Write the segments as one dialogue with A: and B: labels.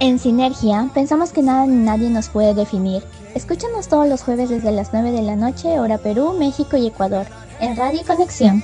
A: En Sinergia, pensamos que nada ni nadie nos puede definir. Escúchanos todos los jueves desde las 9 de la noche, hora Perú, México y Ecuador, en Radio Conexión.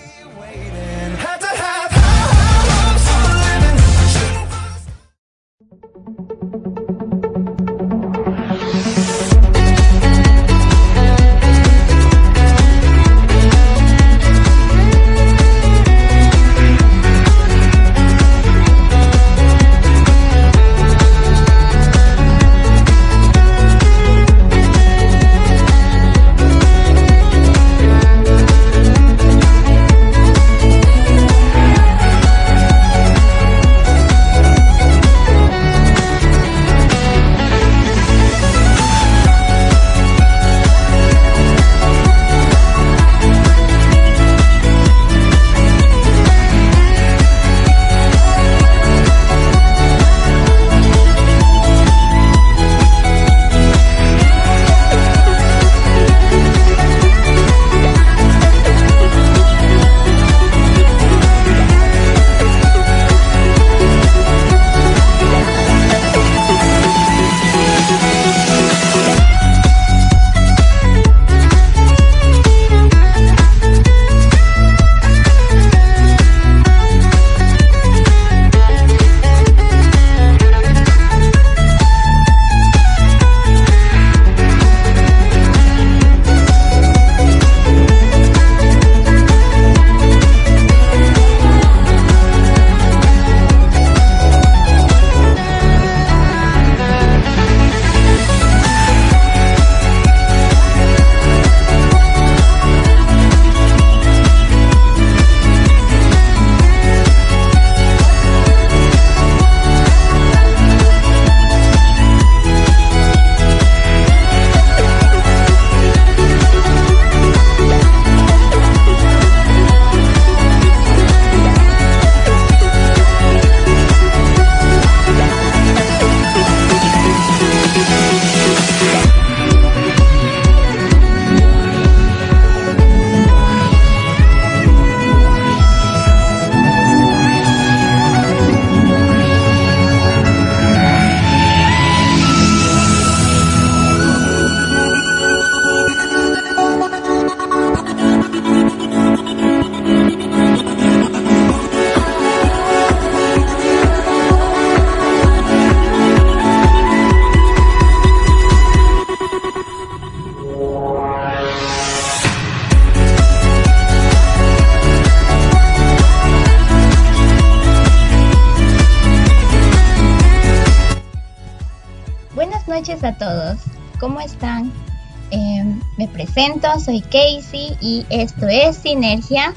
A: Soy Casey y esto es Sinergia.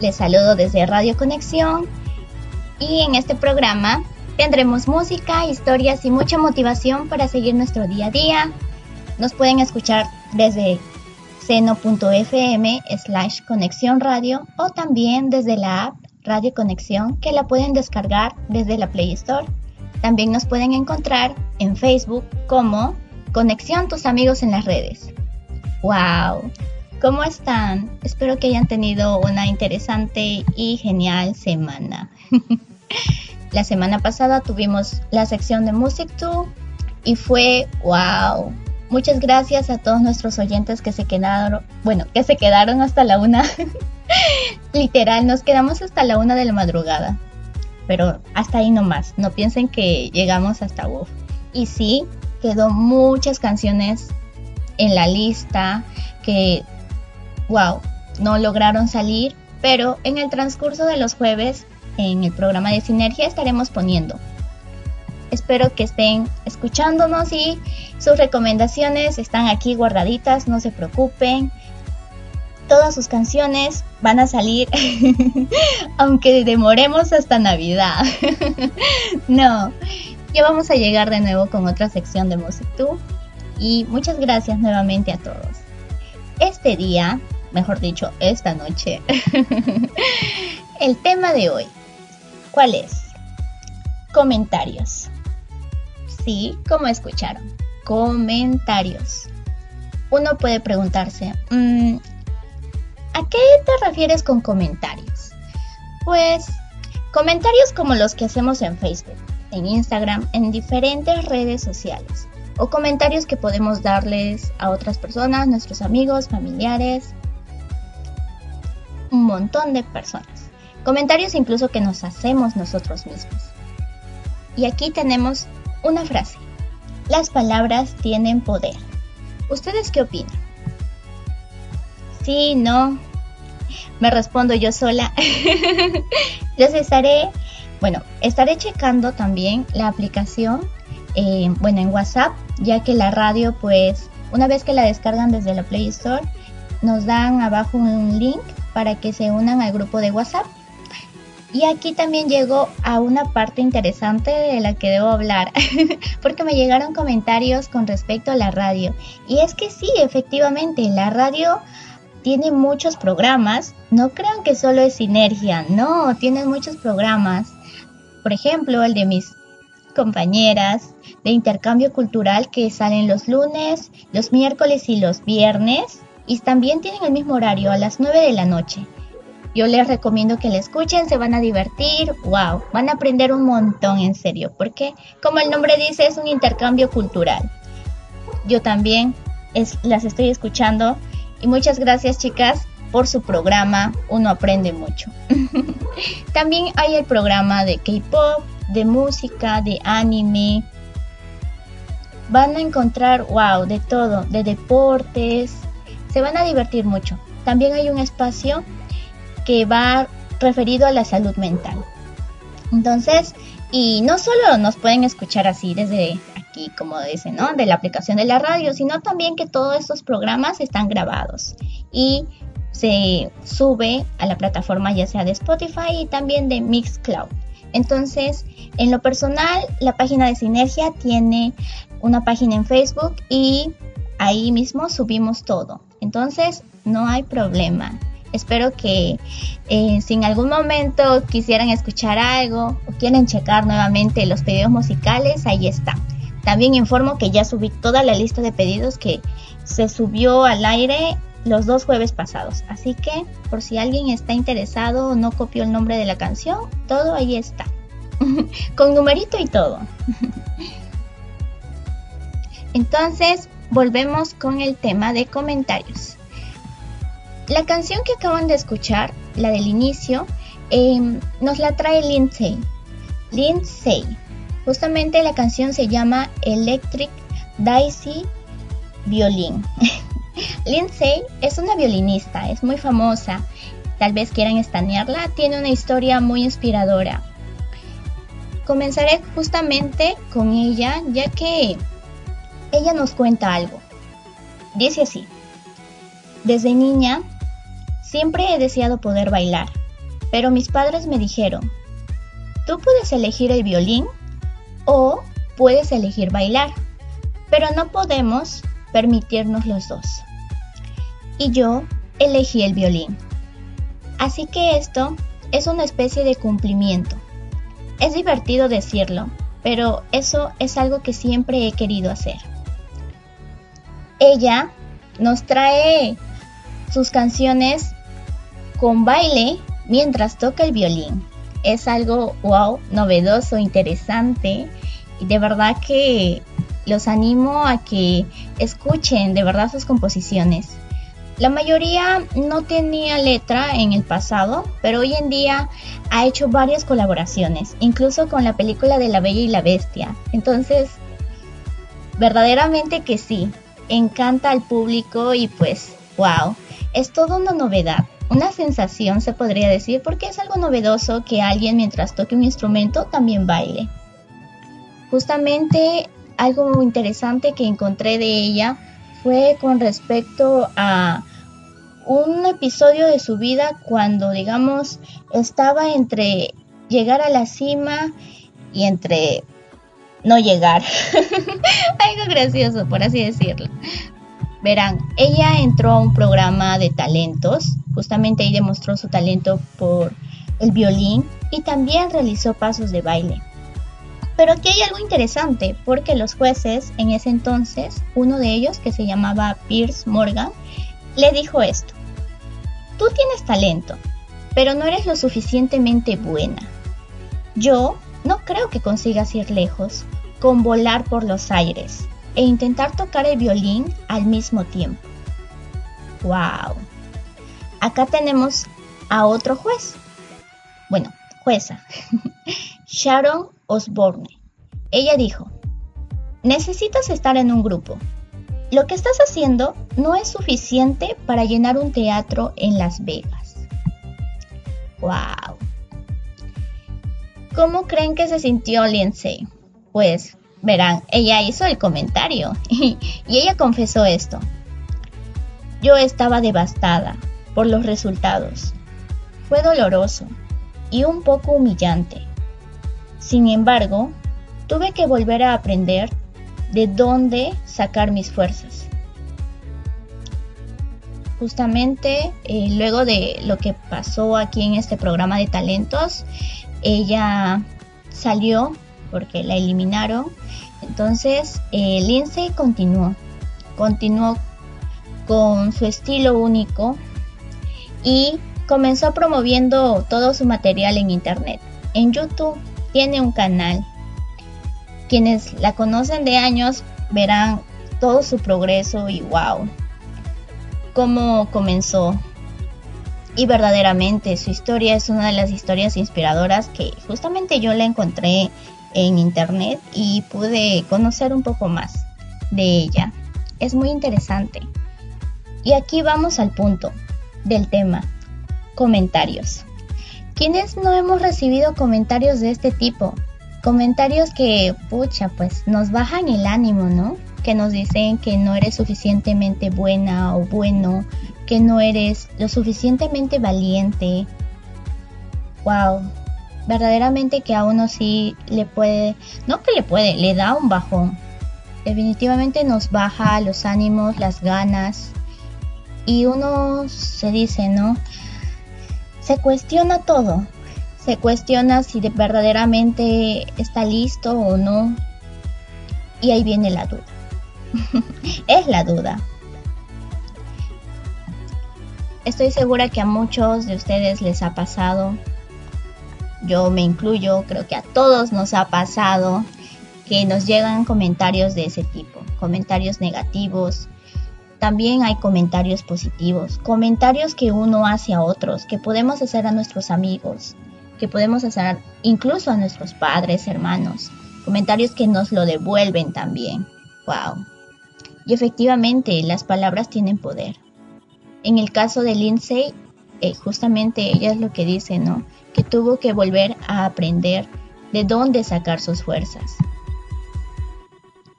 A: Les saludo desde Radio Conexión y en este programa tendremos música, historias y mucha motivación para seguir nuestro día a día. Nos pueden escuchar desde seno.fm slash conexión radio o también desde la app Radio Conexión que la pueden descargar desde la Play Store también nos pueden encontrar en Facebook como Conexión Tus Amigos en las Redes. ¡Wow! ¿Cómo están? Espero que hayan tenido una interesante y genial semana. la semana pasada tuvimos la sección de Music 2 y fue wow. Muchas gracias a todos nuestros oyentes que se quedaron, bueno, que se quedaron hasta la una. Literal, nos quedamos hasta la una de la madrugada pero hasta ahí nomás. No piensen que llegamos hasta WoW. Y sí, quedó muchas canciones en la lista que, wow, no lograron salir, pero en el transcurso de los jueves en el programa de Sinergia estaremos poniendo. Espero que estén escuchándonos y sus recomendaciones están aquí guardaditas, no se preocupen todas sus canciones van a salir, aunque demoremos hasta Navidad. no, ya vamos a llegar de nuevo con otra sección de Music y muchas gracias nuevamente a todos. Este día, mejor dicho, esta noche, el tema de hoy, ¿cuál es? Comentarios. Sí, como escucharon, comentarios. Uno puede preguntarse, mm, ¿A qué te refieres con comentarios? Pues Comentarios como los que hacemos en Facebook, en Instagram, en diferentes redes sociales. O comentarios que podemos darles a otras personas, nuestros amigos, familiares, un montón de personas. Comentarios incluso que nos hacemos nosotros mismos. Y aquí tenemos una frase. Las palabras tienen poder. ¿Ustedes qué opinan? Sí, no. Me respondo yo sola. Les estaré, bueno, estaré checando también la aplicación, bueno, en WhatsApp, ya que la radio, pues, una vez que la descargan desde la Play Store, nos dan abajo un link para que se unan al grupo de WhatsApp. Y aquí también llego a una parte interesante de la que debo hablar, porque me llegaron comentarios con respecto a la radio. Y es que sí, efectivamente, la radio tiene muchos programas. No crean que solo es sinergia, no, tiene muchos programas. Por ejemplo, el de mis compañeras de intercambio cultural que salen los lunes, los miércoles y los viernes y también tienen el mismo horario a las 9 de la noche. Yo les recomiendo que la escuchen, se van a divertir, wow, van a aprender un montón en serio, porque como el nombre dice es un intercambio cultural. Yo también las estoy escuchando y muchas gracias chicas por su programa, uno aprende mucho. también hay el programa de K-Pop, de música, de anime. Van a encontrar, wow, de todo, de deportes, se van a divertir mucho. También hay un espacio que va referido a la salud mental. Entonces, y no solo nos pueden escuchar así desde aquí, como dicen, ¿no? De la aplicación de la radio, sino también que todos estos programas están grabados y se sube a la plataforma ya sea de Spotify y también de Mixcloud. Entonces, en lo personal, la página de Sinergia tiene una página en Facebook y ahí mismo subimos todo. Entonces, no hay problema. Espero que eh, si en algún momento quisieran escuchar algo o quieren checar nuevamente los pedidos musicales, ahí está. También informo que ya subí toda la lista de pedidos que se subió al aire los dos jueves pasados. Así que por si alguien está interesado o no copió el nombre de la canción, todo ahí está. Con numerito y todo. Entonces, volvemos con el tema de comentarios. La canción que acaban de escuchar, la del inicio, em, nos la trae Lindsay. Lindsay. Justamente la canción se llama Electric Daisy Violin. Lindsay es una violinista, es muy famosa. Tal vez quieran estanearla, tiene una historia muy inspiradora. Comenzaré justamente con ella, ya que ella nos cuenta algo. Dice así, desde niña siempre he deseado poder bailar, pero mis padres me dijeron, tú puedes elegir el violín o puedes elegir bailar, pero no podemos permitirnos los dos. Y yo elegí el violín. Así que esto es una especie de cumplimiento. Es divertido decirlo, pero eso es algo que siempre he querido hacer ella nos trae sus canciones con baile mientras toca el violín. Es algo wow, novedoso, interesante y de verdad que los animo a que escuchen de verdad sus composiciones. La mayoría no tenía letra en el pasado, pero hoy en día ha hecho varias colaboraciones, incluso con la película de La Bella y la Bestia. Entonces, verdaderamente que sí, encanta al público y pues, wow, es toda una novedad, una sensación se podría decir porque es algo novedoso que alguien mientras toque un instrumento también baile. Justamente algo muy interesante que encontré de ella fue con respecto a un episodio de su vida cuando digamos estaba entre llegar a la cima y entre no llegar. Algo gracioso, por así decirlo. Verán, ella entró a un programa de talentos, justamente ahí demostró su talento por el violín y también realizó pasos de baile. Pero aquí hay algo interesante, porque los jueces en ese entonces, uno de ellos que se llamaba Pierce Morgan, le dijo esto, tú tienes talento, pero no eres lo suficientemente buena. Yo no creo que consigas ir lejos con volar por los aires e intentar tocar el violín al mismo tiempo. ¡Wow! Acá tenemos a otro juez. Bueno, jueza. Sharon Osborne. Ella dijo, necesitas estar en un grupo. Lo que estás haciendo no es suficiente para llenar un teatro en Las Vegas. ¡Wow! ¿Cómo creen que se sintió Lindsay? Pues verán, ella hizo el comentario y, ella confesó esto. Yo estaba devastada por los resultados. Fue doloroso y un poco humillante. Sin embargo, tuve que volver a aprender de dónde sacar mis fuerzas. Justamente eh, luego de lo que pasó aquí en este programa de talentos, ella salió porque la eliminaron. Entonces, eh, Lindsay continuó, continuó con su estilo único y comenzó promoviendo todo su material en internet. En YouTube tiene un canal. Quienes la conocen de años verán todo su progreso y wow, cómo comenzó y verdaderamente su historia es una de las historias inspiradoras que justamente yo la encontré en internet y pude conocer un poco más de ella. Es muy interesante. Y aquí vamos al punto del tema, comentarios. ¿Quiénes no hemos recibido comentarios de este tipo? Comentarios que, pucha, pues nos bajan el ánimo, ¿no? Que nos dicen que no eres suficientemente buena o bueno, que no eres lo suficientemente valiente. Wow, verdaderamente que a uno sí le puede, no que le puede, le da un bajón. Definitivamente nos baja los ánimos, las ganas y uno se dice, ¿no? Se cuestiona todo. Se cuestiona si de verdaderamente está listo o no. Y ahí viene la duda. es la duda. Estoy segura que a muchos de ustedes les ha pasado, yo me incluyo, creo que a todos nos ha pasado que nos llegan comentarios de ese tipo, comentarios negativos. También hay comentarios positivos, comentarios que uno hace a otros, que podemos hacer a nuestros amigos, que podemos hacer incluso a nuestros padres, hermanos, comentarios que nos lo devuelven también. Wow. Y efectivamente, las palabras tienen poder. En el caso de Lindsay, eh, justamente ella es lo que dice, ¿no? Que tuvo que volver a aprender de dónde sacar sus fuerzas.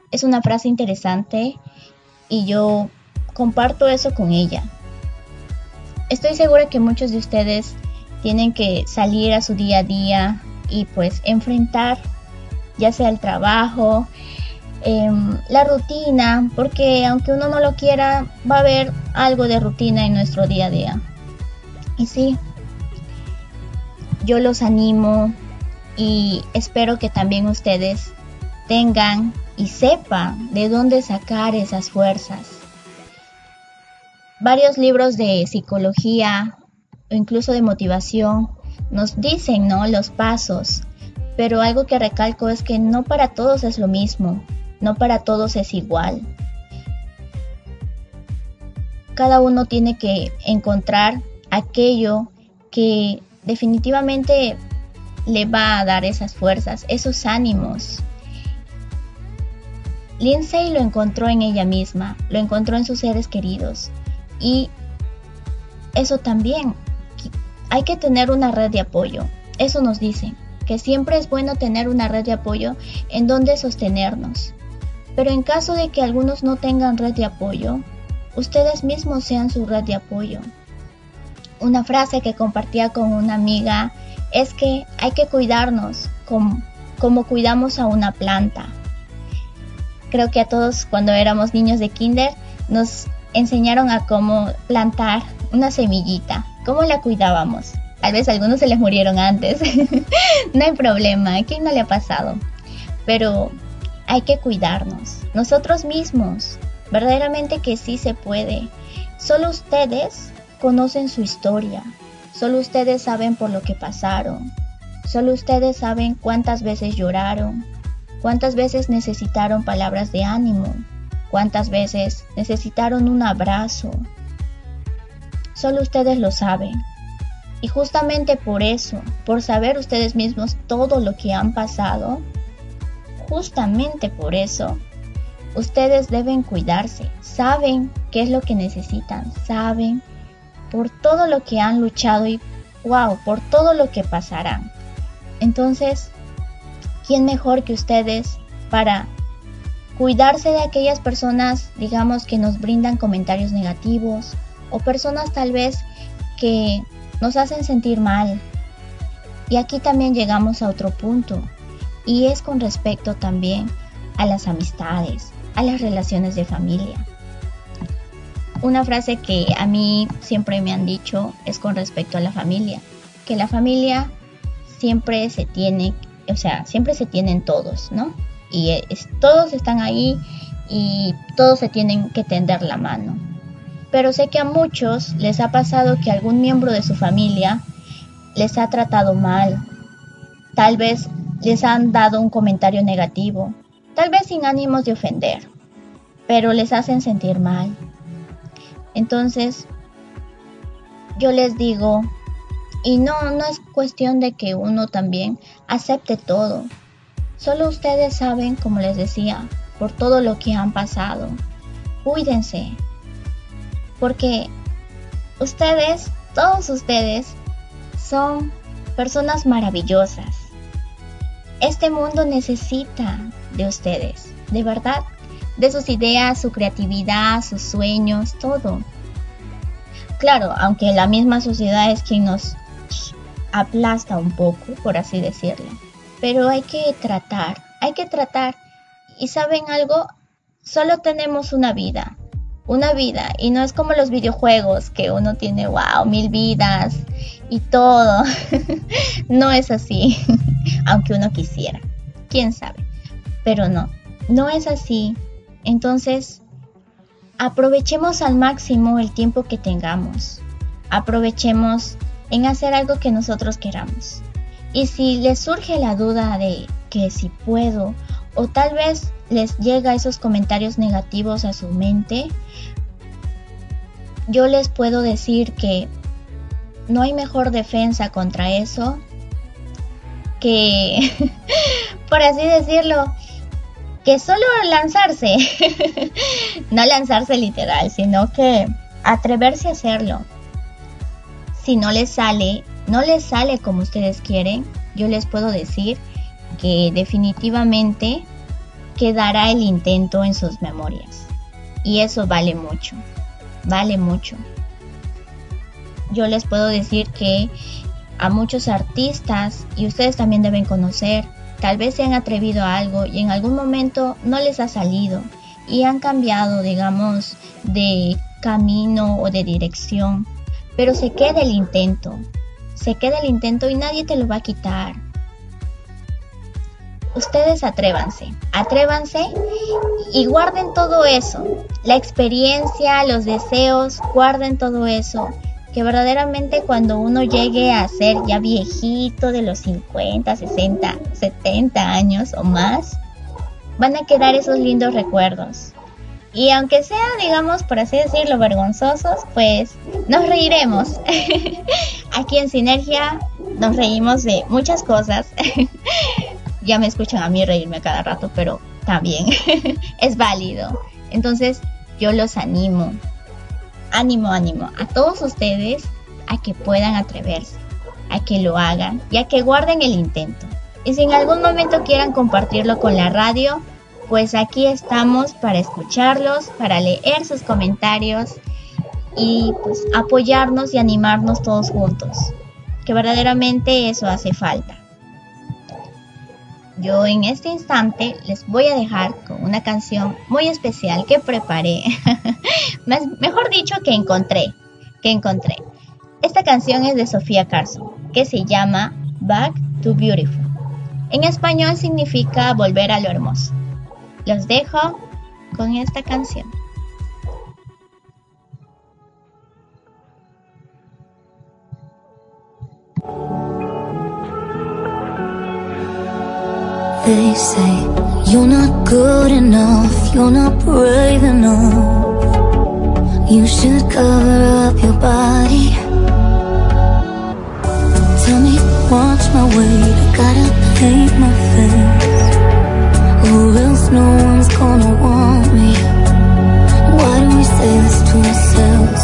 A: Es una frase interesante y yo comparto eso con ella. Estoy segura que muchos de ustedes tienen que salir a su día a día y pues enfrentar ya sea el trabajo, Em, la rutina, porque aunque uno no lo quiera, va a haber algo de rutina en nuestro día a día. Y sí, yo los animo y espero que también ustedes tengan y sepan de dónde sacar esas fuerzas. Varios libros de psicología o incluso de motivación nos dicen, ¿no? Los pasos, pero algo que recalco es que no para todos es lo mismo no para todos es igual. Cada uno tiene que encontrar aquello que definitivamente le va a dar esas fuerzas, esos ánimos. Lindsay lo encontró en ella misma, lo encontró en sus seres queridos. Y eso también, hay que tener una red de apoyo. Eso nos dicen, que siempre es bueno tener una red de apoyo en donde sostenernos. Pero en caso de que algunos no tengan red de apoyo, ustedes mismos sean su red de apoyo. Una frase que compartía con una amiga es que hay que cuidarnos como, como cuidamos a una planta. Creo que a todos cuando éramos niños de kinder nos enseñaron a cómo plantar una semillita, cómo la cuidábamos. Tal vez algunos se les murieron antes. no hay problema, ¿a quién no le ha pasado? Pero hay que cuidarnos, nosotros mismos, verdaderamente que sí se puede. Solo ustedes conocen su historia, solo ustedes saben por lo que pasaron. Solo ustedes saben cuántas veces lloraron, cuántas veces necesitaron palabras de ánimo, cuántas veces necesitaron un abrazo. Solo ustedes lo saben. Y justamente por eso, por saber ustedes mismos todo lo que han pasado, justamente por eso, ustedes deben cuidarse. Saben qué es lo que necesitan, saben por todo lo que han luchado y wow, por todo lo que pasarán. Entonces, ¿quién mejor que ustedes para cuidarse de aquellas personas, digamos, que nos brindan comentarios negativos o personas tal vez que nos hacen sentir mal? Y aquí también llegamos a otro punto, y es con respecto también a las amistades, a las relaciones de familia. Una frase que a mí siempre me han dicho es con respecto a la familia, que la familia siempre se tiene, o sea, siempre se tienen todos, ¿no? Y todos están ahí y todos se tienen que tender la mano. Pero sé que a muchos les ha pasado que algún miembro de su familia les ha tratado mal. Tal vez les han dado un comentario negativo, tal vez sin ánimos de ofender, pero les hacen sentir mal. Entonces, yo les digo, y no, no es cuestión de que uno también acepte todo. Solo ustedes saben, como les decía, por todo lo que han pasado. Cuídense. Porque ustedes, todos ustedes, son personas maravillosas. Este mundo necesita de ustedes, de verdad, de sus ideas, su creatividad, sus sueños, todo. Claro, aunque la misma sociedad es quien nos aplasta un poco, por así decirlo. Pero hay que tratar, hay que tratar. Y saben algo, solo tenemos una vida, una vida. Y no es como los videojuegos, que uno tiene, wow, mil vidas y todo. no es así, aunque uno quisiera. ¿Quién sabe? Pero no, no es así. Entonces, aprovechemos al máximo el tiempo que tengamos. Aprovechemos en hacer algo que nosotros queramos. Y si les surge la duda de que si puedo, o tal vez les llega esos comentarios negativos a su mente, yo les puedo decir que no hay mejor defensa contra eso que, por así decirlo, que solo lanzarse. no lanzarse literal, sino que atreverse a hacerlo si no les sale, no les sale como ustedes quieren, yo les puedo decir que definitivamente quedará el intento en sus memorias. Y eso vale mucho, vale mucho. Yo les puedo decir que a muchos artistas, y ustedes también deben conocer, tal vez se han atrevido a algo y en algún momento no les ha salido y han cambiado, digamos, de camino o de dirección pero se queda el intento, se queda el intento y nadie te lo va a quitar. Ustedes atrévanse, atrévanse y guarden todo eso, la experiencia, los deseos, guarden todo eso, que verdaderamente cuando uno llegue a ser ya viejito de los 50, 60, 70 años o más, van a quedar esos lindos recuerdos. Y aunque sea, digamos, por así decirlo, vergonzosos, pues nos reiremos. Aquí en Sinergia nos reímos de muchas cosas. ya me escuchan a mí reírme cada rato, pero también es válido. Entonces yo los animo, ánimo, ánimo a todos ustedes a que puedan atreverse, a que lo hagan y a que guarden el intento. Y si en algún momento quieran compartirlo con la radio, pues aquí estamos para escucharlos, para leer sus comentarios y pues apoyarnos y animarnos todos juntos, que verdaderamente eso hace falta. Yo en este instante les voy a dejar con una canción muy especial que preparé, mejor dicho que encontré, que encontré. Esta canción es de Sofía Carson, que se llama Back to Beautiful. En español significa volver a lo hermoso. Los dejo con esta canción.
B: they say You're not good enough, you're not brave enough. You should cover up your body. Tell me, watch my weight, I gotta paint my face gonna want me. Why do we say this to ourselves?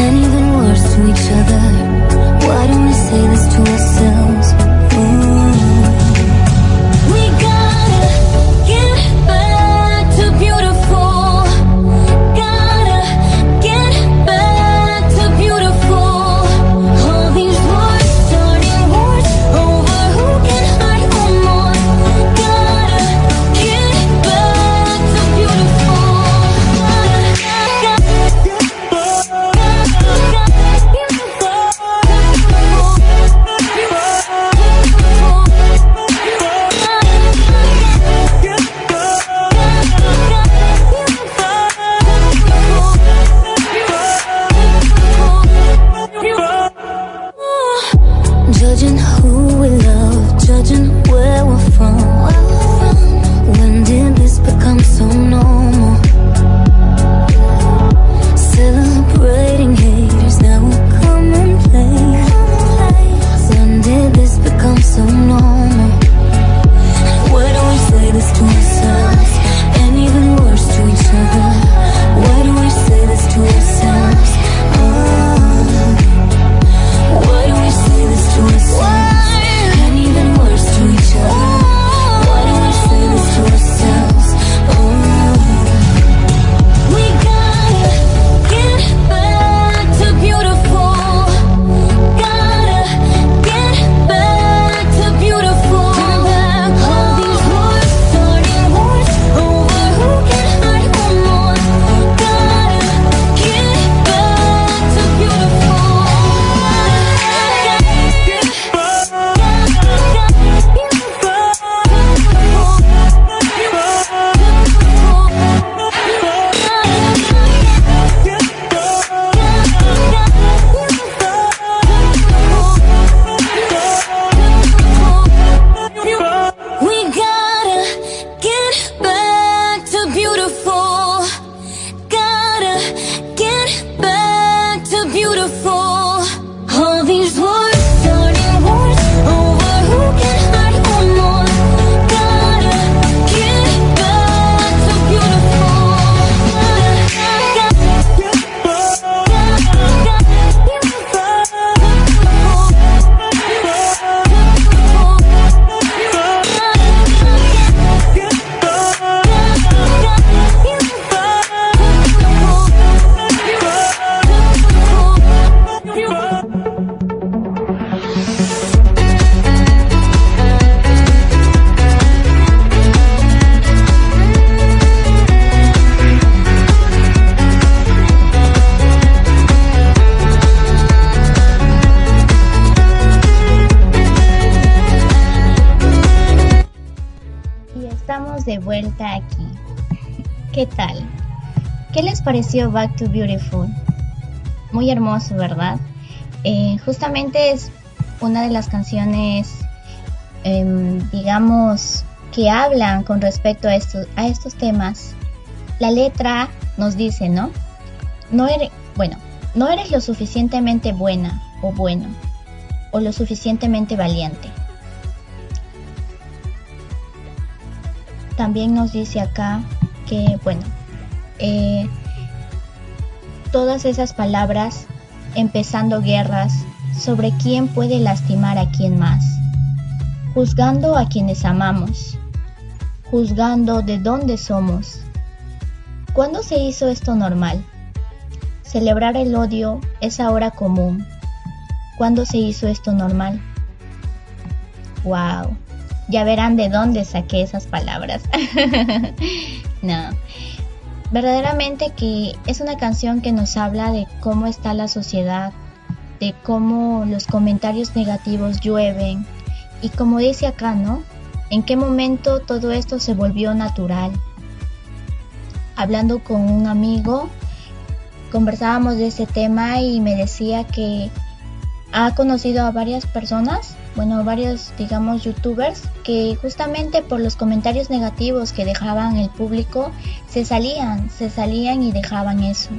B: And even worse to each other. Why do we say this to ourselves
A: pareció Back to Beautiful? Muy hermoso, ¿verdad? Eh, justamente es una de las canciones, em, digamos, que hablan con respecto a, estos a estos temas. La letra nos dice, ¿no? No eres, bueno, no eres lo suficientemente buena o bueno, o lo suficientemente valiente. También nos dice acá que, bueno, eh, todas esas palabras empezando guerras sobre quién puede lastimar a quién más, juzgando a quienes amamos, juzgando de dónde somos. ¿Cuándo se hizo esto normal? Celebrar el odio es ahora común. ¿Cuándo se hizo esto normal? ¡Wow! Ya verán de dónde saqué esas palabras. no verdaderamente que es una canción que nos habla de cómo está la sociedad, de cómo los comentarios negativos llueven y como dice acá, ¿no? ¿En qué momento todo esto se volvió natural? Hablando con un amigo, conversábamos de ese tema y me decía que ha conocido a varias personas bueno, varios, digamos, youtubers que justamente por los comentarios negativos que dejaban el público, se salían, se salían y dejaban eso.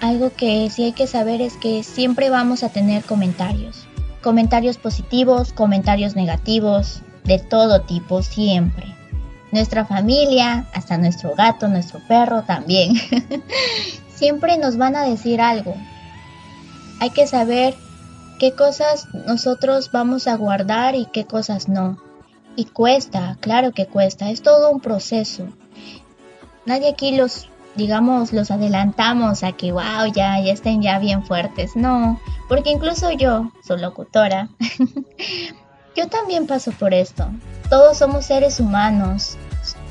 A: Algo que sí hay que saber es que siempre vamos a tener comentarios. Comentarios positivos, comentarios negativos, de todo tipo, siempre. Nuestra familia, hasta nuestro gato, nuestro perro también. siempre nos van a decir algo. Hay que saber qué cosas nosotros vamos a guardar y qué cosas no. Y cuesta, claro que cuesta, es todo un proceso. Nadie aquí los, digamos, los adelantamos a que, wow, ya, ya estén ya bien fuertes. No, porque incluso yo, su locutora, yo también paso por esto. Todos somos seres humanos,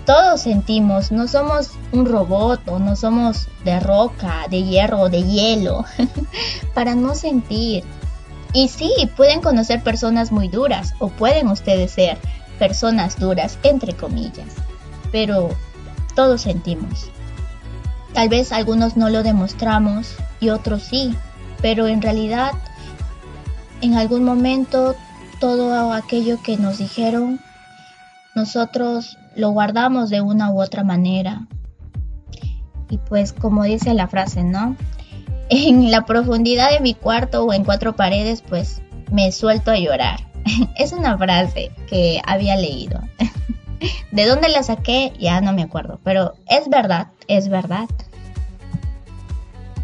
A: todos sentimos, no somos un robot o no somos de roca, de hierro, de hielo, para no sentir. Y sí, pueden conocer personas muy duras o pueden ustedes ser personas duras, entre comillas, pero todos sentimos. Tal vez algunos no lo demostramos y otros sí, pero en realidad en algún momento todo aquello que nos dijeron, nosotros lo guardamos de una u otra manera. Y pues como dice la frase, ¿no? En la profundidad de mi cuarto o en cuatro paredes, pues me suelto a llorar. Es una frase que había leído. ¿De dónde la saqué? Ya no me acuerdo, pero es verdad, es verdad.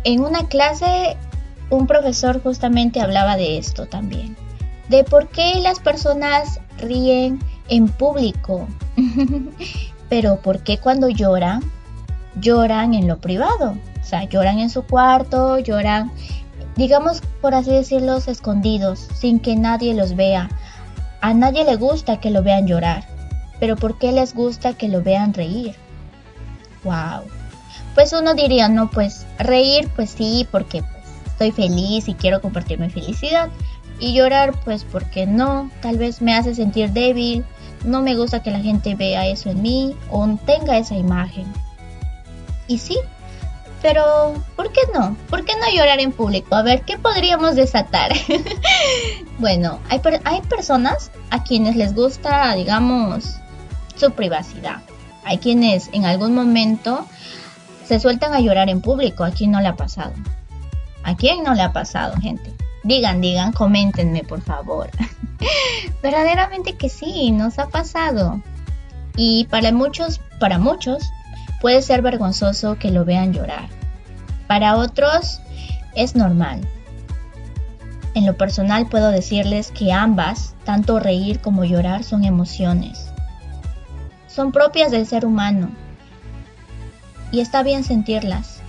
A: En una clase un profesor justamente hablaba de esto también, de por qué las personas ríen en público, pero por qué cuando lloran, lloran en lo privado. O sea, lloran en su cuarto, lloran, digamos, por así decirlo, escondidos, sin que nadie los vea. A nadie le gusta que lo vean llorar, pero ¿por qué les gusta que lo vean reír? ¡Wow! Pues uno diría, no, pues reír, pues sí, porque pues, estoy feliz y quiero compartir mi felicidad. Y llorar, pues porque no, tal vez me hace sentir débil, no me gusta que la gente vea eso en mí o tenga esa imagen. Y sí, pero, ¿por qué no? ¿Por qué no llorar en público? A ver, ¿qué podríamos desatar? bueno, hay, hay personas a quienes les gusta, digamos, su privacidad. Hay quienes en algún momento se sueltan a llorar en público. ¿A quién no le ha pasado? ¿A quién no le ha pasado, gente? Digan, digan, coméntenme, por favor. Verdaderamente que sí, nos ha pasado. Y para muchos, para muchos, puede ser vergonzoso que lo vean llorar. Para otros es normal. En lo personal puedo decirles que ambas, tanto reír como llorar, son emociones. Son propias del ser humano. Y está bien sentirlas.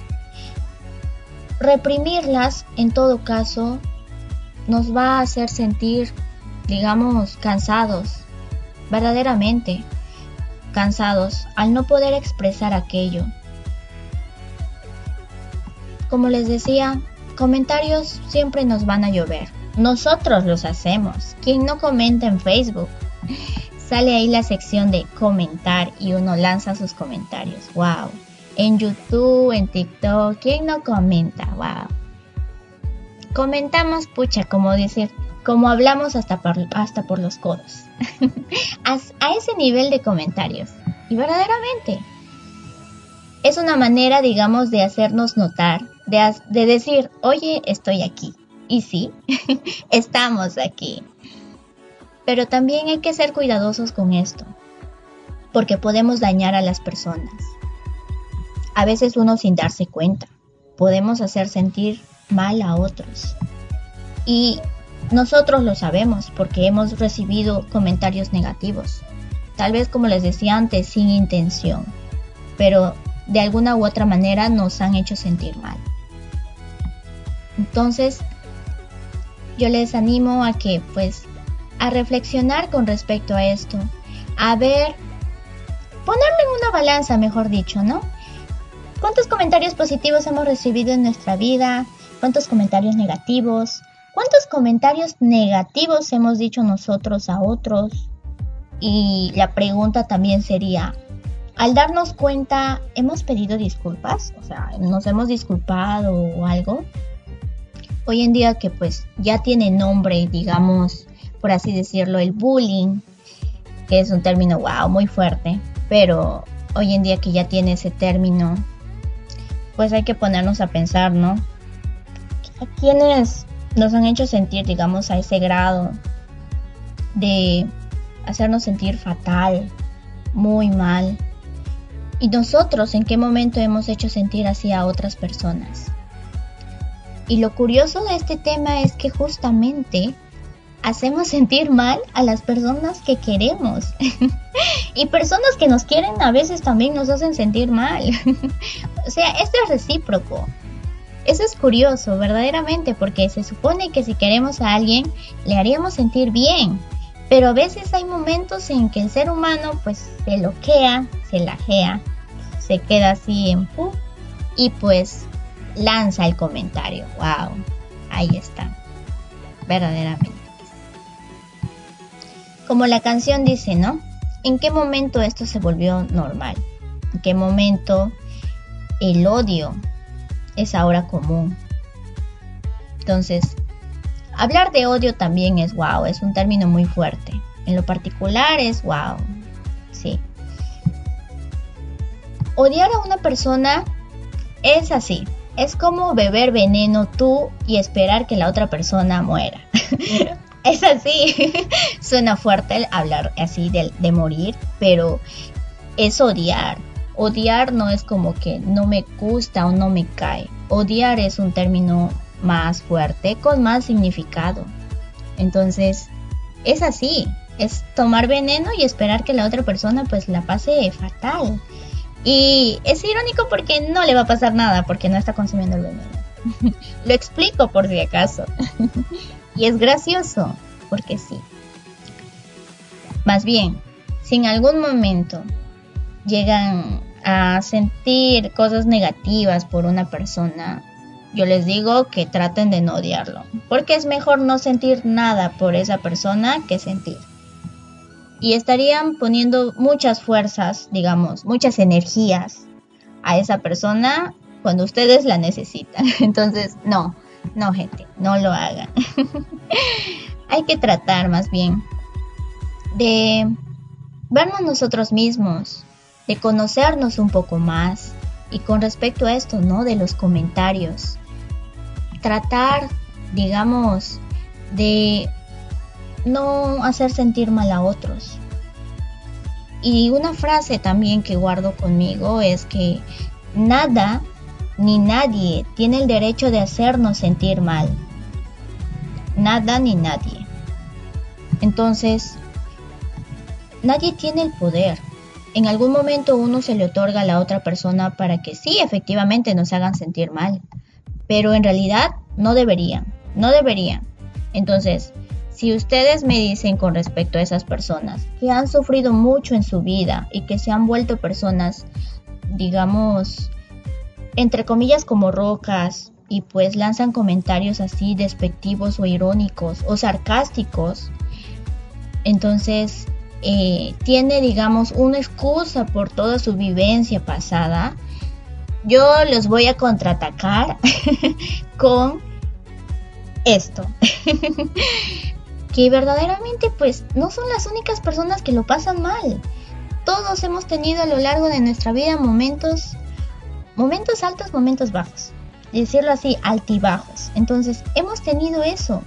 A: Reprimirlas, en todo caso, nos va a hacer sentir, digamos, cansados, verdaderamente cansados al no poder expresar aquello. Como les decía, comentarios siempre nos van a llover. Nosotros los hacemos. Quien no comenta en Facebook, sale ahí la sección de comentar y uno lanza sus comentarios. Wow. En YouTube, en TikTok, ¿quién no comenta? Wow. Comentamos, pucha, como decir, como hablamos hasta hasta por los codos. a, ese nivel de comentarios. Y verdaderamente, es una manera, digamos, de hacernos notar, de, de decir, oye, estoy aquí. Y sí, estamos aquí. Pero también hay que ser cuidadosos con esto, porque podemos dañar a las personas. A veces uno sin darse cuenta, podemos hacer sentir mal a otros. Y nosotros lo sabemos porque hemos recibido comentarios negativos. Tal vez como les decía antes, sin intención. Pero de alguna u otra manera nos han hecho sentir mal. Entonces, yo les animo a que pues a reflexionar con respecto a esto, a ver, ponerlo en una balanza, mejor dicho, ¿no? ¿Cuántos comentarios positivos hemos recibido en nuestra vida? ¿Cuántos comentarios negativos? ¿Cuántos comentarios negativos hemos dicho nosotros a otros? Y la pregunta también sería, al darnos cuenta, ¿hemos pedido disculpas? O sea, ¿nos hemos disculpado o algo? hoy en día que pues ya tiene nombre, digamos, por así decirlo, el bullying, que es un término, wow, muy fuerte, pero hoy en día que ya tiene ese término, pues hay que ponernos a pensar, ¿no? ¿A quiénes nos han hecho sentir, digamos, a ese grado de hacernos sentir fatal, muy mal? ¿Y nosotros en qué momento hemos hecho sentir así a otras personas? Y lo curioso de este tema es que justamente hacemos sentir mal a las personas que queremos. y personas que nos quieren a veces también nos hacen sentir mal. o sea, esto es recíproco. Eso es curioso, verdaderamente, porque se supone que si queremos a alguien, le haríamos sentir bien. Pero a veces hay momentos en que el ser humano pues se loquea, se lajea, se queda así en pu y pues lanza el comentario. Wow, ahí está. Verdaderamente. Como la canción dice, ¿no? ¿En qué momento esto se volvió normal? ¿En qué momento el odio es ahora común? Entonces, hablar de odio también es wow, es un término muy fuerte. En lo particular es wow, sí. Odiar a una persona es así, es como beber veneno tú y esperar que la otra persona muera. es así. Suena fuerte hablar así de, de, morir, pero es odiar. Odiar no es como que no me gusta o no me cae. Odiar es un término más fuerte, con más significado. Entonces, es así. Es tomar veneno y esperar que la otra persona pues la pase fatal. Y es irónico porque no le va a pasar nada porque no está consumiendo el veneno. Lo explico por si acaso. y es gracioso porque sí. Más bien, si en algún momento llegan a sentir cosas negativas por una persona, yo les digo que traten de no odiarlo, porque es mejor no sentir nada por esa persona que sentir y estarían poniendo muchas fuerzas, digamos, muchas energías a esa persona cuando ustedes la necesitan. Entonces, no, no gente, no lo hagan. Hay que tratar más bien de vernos nosotros mismos, de conocernos un poco más y con respecto a esto, ¿no? De los comentarios. Tratar, digamos, de no hacer sentir mal a otros. Y una frase también que guardo conmigo es que nada ni nadie tiene el derecho de hacernos sentir mal. Nada ni nadie. Entonces, nadie tiene el poder. En algún momento uno se le otorga a la otra persona para que sí, efectivamente nos hagan sentir mal. Pero en realidad no deberían, no deberían. Entonces, si ustedes me dicen con respecto a esas personas que han sufrido mucho en su vida y que se han vuelto personas, digamos, entre comillas como rocas y pues lanzan comentarios así despectivos o irónicos o sarcásticos, entonces eh, tiene, digamos, una excusa por toda su vivencia pasada, yo los voy a contraatacar con esto. que verdaderamente pues no son las únicas personas que lo pasan mal. Todos hemos tenido a lo largo de nuestra vida momentos, momentos altos, momentos bajos. Decirlo así, altibajos. Entonces, hemos tenido eso.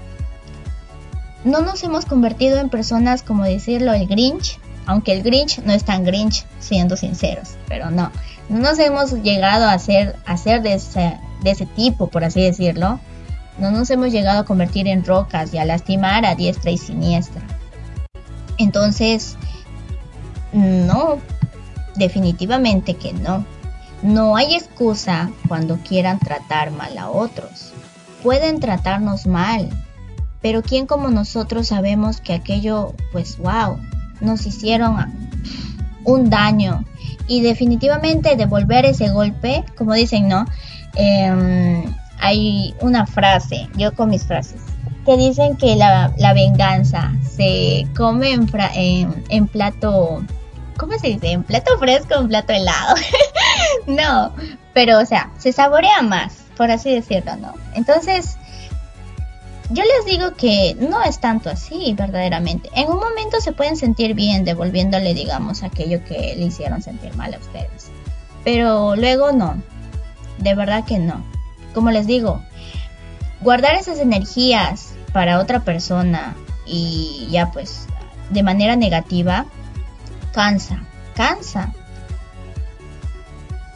A: No nos hemos convertido en personas como decirlo el Grinch, aunque el Grinch no es tan Grinch, siendo sinceros, pero no. No nos hemos llegado a ser, a ser de, ese, de ese tipo, por así decirlo no nos hemos llegado a convertir en rocas y a lastimar a diestra y siniestra. Entonces, no, definitivamente que no. No hay excusa cuando quieran tratar mal a otros. Pueden tratarnos mal, pero ¿quién como nosotros sabemos que aquello, pues wow, nos hicieron un daño? Y definitivamente devolver ese golpe, como dicen, ¿no? Eh, hay una frase, yo con mis frases, que dicen que la, venganza se come en, en, plato, ¿cómo se dice? En plato fresco, en plato helado. no, pero o sea, se saborea más, por así decirlo, ¿no? Entonces, yo les digo que no es tanto así, verdaderamente. En un momento se pueden sentir bien devolviéndole, digamos, aquello que le hicieron sentir mal a ustedes. Pero luego no. De verdad que no. Como les digo, guardar esas energías para otra persona y ya pues de manera negativa cansa, cansa.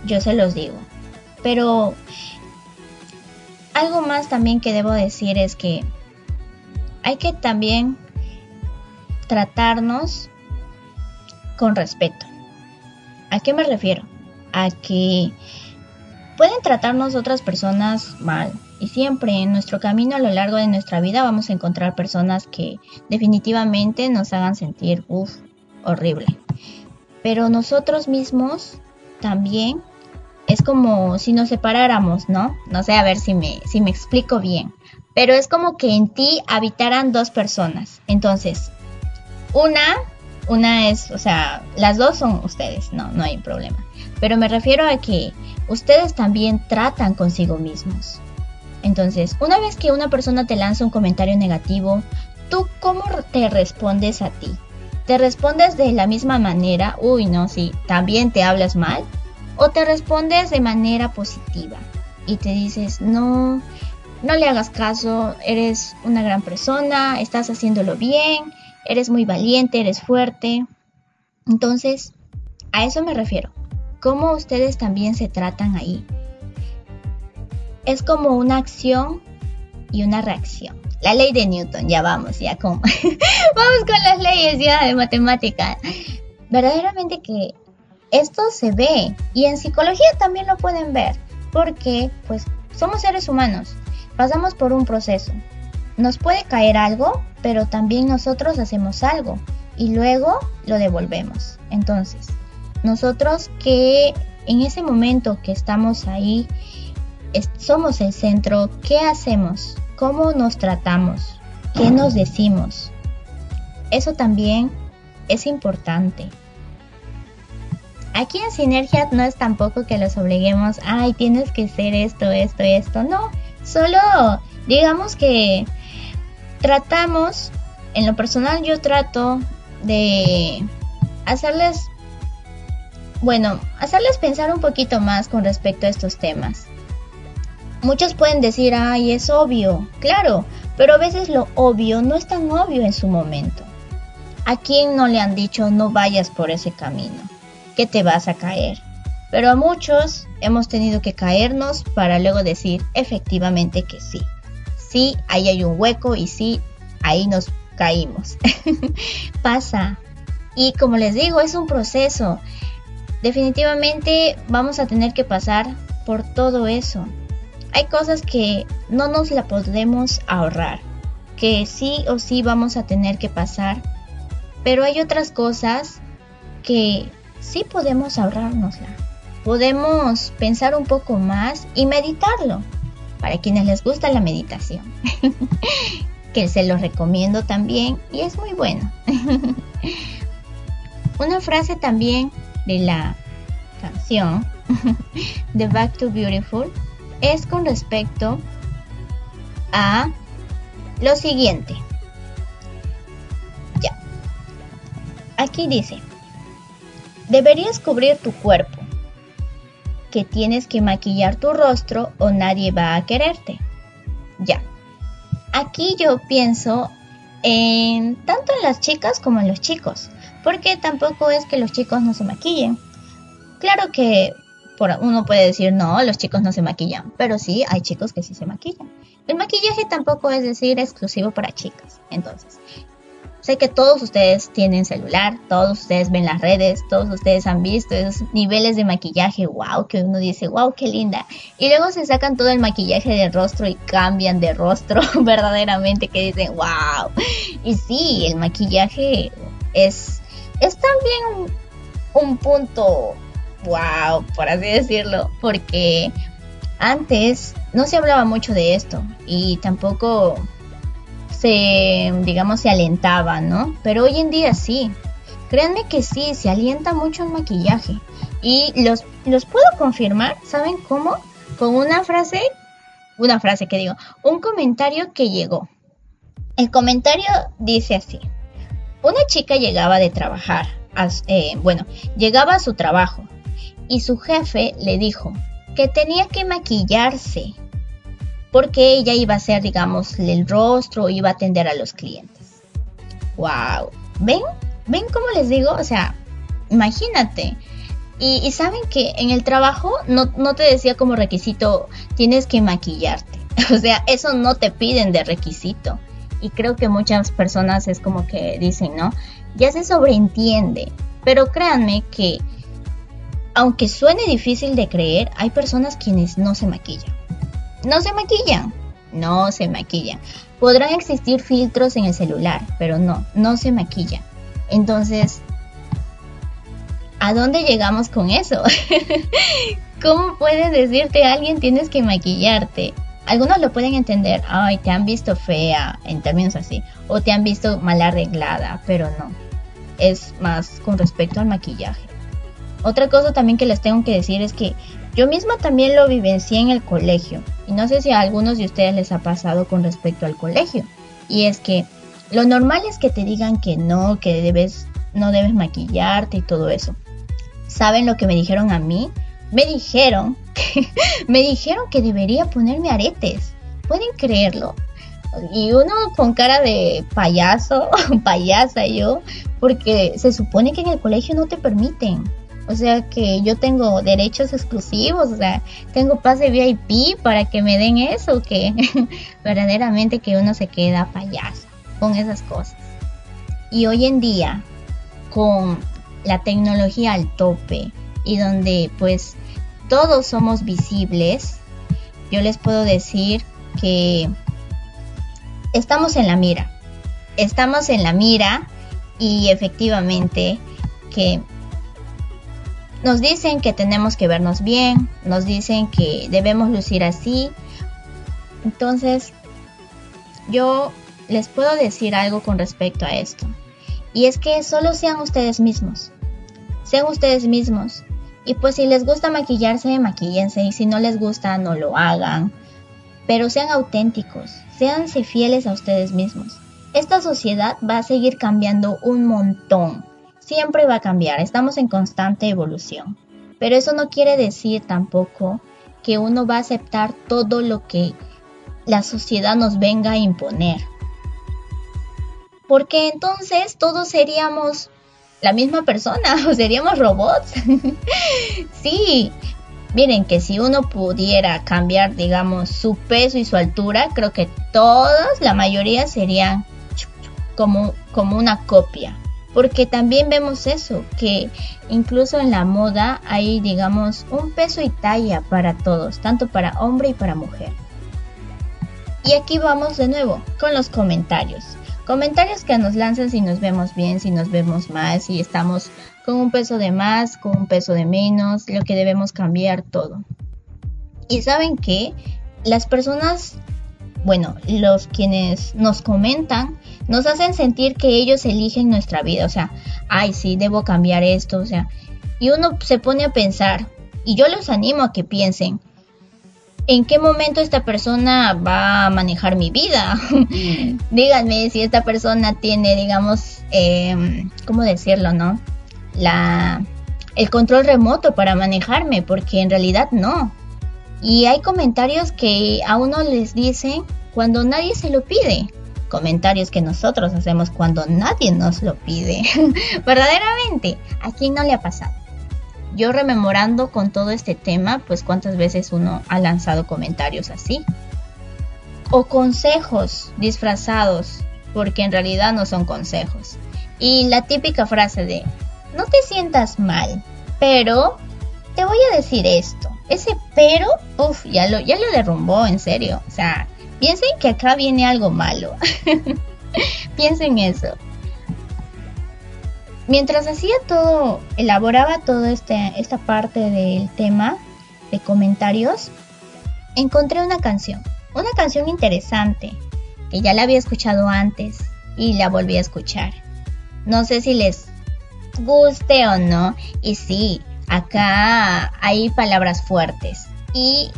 A: Yo se los digo. Pero algo más también que debo decir es que hay que también tratarnos con respeto. ¿A qué me refiero? A que pueden tratarnos otras personas mal y siempre en nuestro camino a lo largo de nuestra vida vamos a encontrar personas que definitivamente nos hagan sentir uff, horrible. Pero nosotros mismos también es como si nos separáramos, ¿no? No sé, a ver si me, si me explico bien. Pero es como que en ti habitaran dos personas. Entonces, una, una es, o sea, las dos son ustedes, no, no hay problema. Pero me refiero a que ustedes también tratan consigo mismos. Entonces, una vez que una persona te lanza un comentario negativo, ¿tú cómo te respondes a ti? ¿Te respondes de la misma manera? Uy, no, sí, también te hablas mal o te respondes de manera positiva y te dices, no, no le hagas caso, eres una gran persona, estás haciéndolo bien, eres muy valiente, eres fuerte. Entonces, a eso me refiero. ¿Cómo ustedes también se tratan ahí? Es como una acción y una reacción. La ley de Newton, ya vamos, ya como. vamos con las leyes ya de matemática. Verdaderamente que esto se ve y en psicología también lo pueden ver, porque pues somos seres humanos, pasamos por un proceso. Nos puede caer algo, pero también nosotros hacemos algo y luego lo devolvemos. Entonces, nosotros que en ese momento que estamos ahí, somos el centro, ¿qué hacemos? ¿Cómo nos tratamos? ¿Qué nos decimos? Eso también es importante. Aquí en Sinergia no es tampoco que los obliguemos, ay, tienes que ser esto, esto, esto. No, solo digamos que tratamos, en lo personal yo trato de hacerles, bueno, hacerles pensar un poquito más con respecto a estos temas. Muchos pueden decir, ay, es obvio, claro, pero a veces lo obvio no es tan obvio en su momento. ¿A quién no le han dicho no vayas por ese camino? Que te vas a caer. Pero a muchos hemos tenido que caernos para luego decir efectivamente que sí. Sí, ahí hay un hueco y sí, ahí nos caímos. Pasa. Y como les digo, es un proceso. Definitivamente vamos a tener que pasar por todo eso. Hay cosas que no nos la podemos ahorrar, que sí o sí vamos a tener que pasar, pero hay otras cosas que sí podemos ahorrárnosla. Podemos pensar un poco más y meditarlo. Para quienes les gusta la meditación. que se los recomiendo también y es muy bueno. Una frase también de la canción de Back to Beautiful es con respecto a lo siguiente. Ya. Aquí dice, Deberías cubrir tu cuerpo, que tienes que maquillar tu rostro o nadie va a quererte. Ya. Aquí yo pienso en tanto en las chicas como en los chicos, porque tampoco es que los chicos no se maquillen. Claro que por uno puede decir no, los chicos no se maquillan, pero sí hay chicos que sí se maquillan. El maquillaje tampoco es decir exclusivo para chicas. Entonces, Sé que todos ustedes tienen celular, todos ustedes ven las redes, todos ustedes han visto esos niveles de maquillaje, wow, que uno dice, wow, qué linda. Y luego se sacan todo el maquillaje del rostro y cambian de rostro verdaderamente, que dicen, wow. Y sí, el maquillaje es, es también un, un punto, wow, por así decirlo, porque antes no se hablaba mucho de esto y tampoco se, digamos, se alentaba, ¿no? Pero hoy en día sí. Créanme que sí, se alienta mucho el maquillaje. Y los, los puedo confirmar, ¿saben cómo? Con una frase, una frase que digo, un comentario que llegó. El comentario dice así. Una chica llegaba de trabajar, eh, bueno, llegaba a su trabajo y su jefe le dijo que tenía que maquillarse porque ella iba a hacer, digamos, el rostro, iba a atender a los clientes. ¡Wow! ¿Ven? ¿Ven cómo les digo? O sea, imagínate. Y, saben que en el trabajo no, no te decía como requisito, tienes que maquillarte. O sea, eso no te piden de requisito. Y creo que muchas personas es como que dicen, ¿no? Ya se sobreentiende. Pero créanme que, aunque suene difícil de creer, hay personas quienes no se maquillan. No se maquillan. No se maquillan. Podrán existir filtros en el celular, pero no, no se maquillan. Entonces, ¿a dónde llegamos con eso? ¿Cómo puede decirte a alguien tienes que maquillarte? Algunos lo pueden entender, ay, te han visto fea, en términos así, o te han visto mal arreglada, pero no. Es más con respecto al maquillaje. Otra cosa también que les tengo que decir es que yo misma también lo vivencié en el colegio, y no sé si a algunos de ustedes les ha pasado con respecto al colegio, y es que lo normal es que te digan que no, que debes, no debes maquillarte y todo eso. ¿Saben lo que me dijeron a mí? Me dijeron me dijeron que debería ponerme aretes. ¿Pueden creerlo? Y uno con cara de payaso, payasa yo, porque se supone que en el colegio no te permiten. O sea que yo tengo derechos exclusivos, o sea, tengo pase VIP para que me den eso, que verdaderamente que uno se queda payaso con esas cosas. Y hoy en día, con la tecnología al tope y donde pues todos somos visibles, yo les puedo decir que estamos en la mira. Estamos en la mira y efectivamente que nos dicen que tenemos que vernos bien, nos dicen que debemos lucir así. Entonces, yo les puedo decir algo con respecto a esto. Y es que solo sean ustedes mismos. Sean ustedes mismos. Y pues si les gusta maquillarse, maquillense. Y si no les gusta, no lo hagan. Pero sean auténticos, séanse fieles a ustedes mismos. Esta sociedad va a seguir cambiando un montón. Siempre va a cambiar, estamos en constante evolución. Pero eso no quiere decir tampoco que uno va a aceptar todo lo que la sociedad nos venga a imponer. Porque entonces todos seríamos la misma persona o seríamos robots. sí, miren que si uno pudiera cambiar, digamos, su peso y su altura, creo que todas, la mayoría serían como, como una copia. Porque también vemos eso, que incluso en la moda hay, digamos, un peso y talla para todos, tanto para hombre y para mujer. Y aquí vamos de nuevo con los comentarios. Comentarios que nos lanzan si nos vemos bien, si nos vemos mal, si estamos con un peso de más, con un peso de menos, lo que debemos cambiar, todo. Y saben que las personas, bueno, los quienes nos comentan, nos hacen sentir que ellos eligen nuestra vida, o sea, ay, sí, debo cambiar esto, o sea, y uno se pone a pensar, y yo los animo a que piensen, en qué momento esta persona va a manejar mi vida. Díganme si esta persona tiene, digamos, eh, ¿cómo decirlo, no? La, el control remoto para manejarme, porque en realidad no. Y hay comentarios que a uno les dicen cuando nadie se lo pide. Comentarios que nosotros hacemos cuando nadie nos lo pide. Verdaderamente, ¿a quién no le ha pasado? yo rememorando con todo este tema, pues cuántas veces uno ha lanzado comentarios así. O consejos disfrazados, porque en realidad no son consejos. Y la típica frase de, no te sientas mal, pero te voy a decir esto. Ese pero, uff, ya lo, ya lo derrumbó, en serio. O sea, piensen que acá viene algo malo. piensen eso mientras hacía todo, elaboraba toda este, esta parte del tema de comentarios, encontré una canción, una canción interesante, que ya la había escuchado antes y la volví a escuchar. No sé si les guste o no, y sí, acá hay palabras fuertes y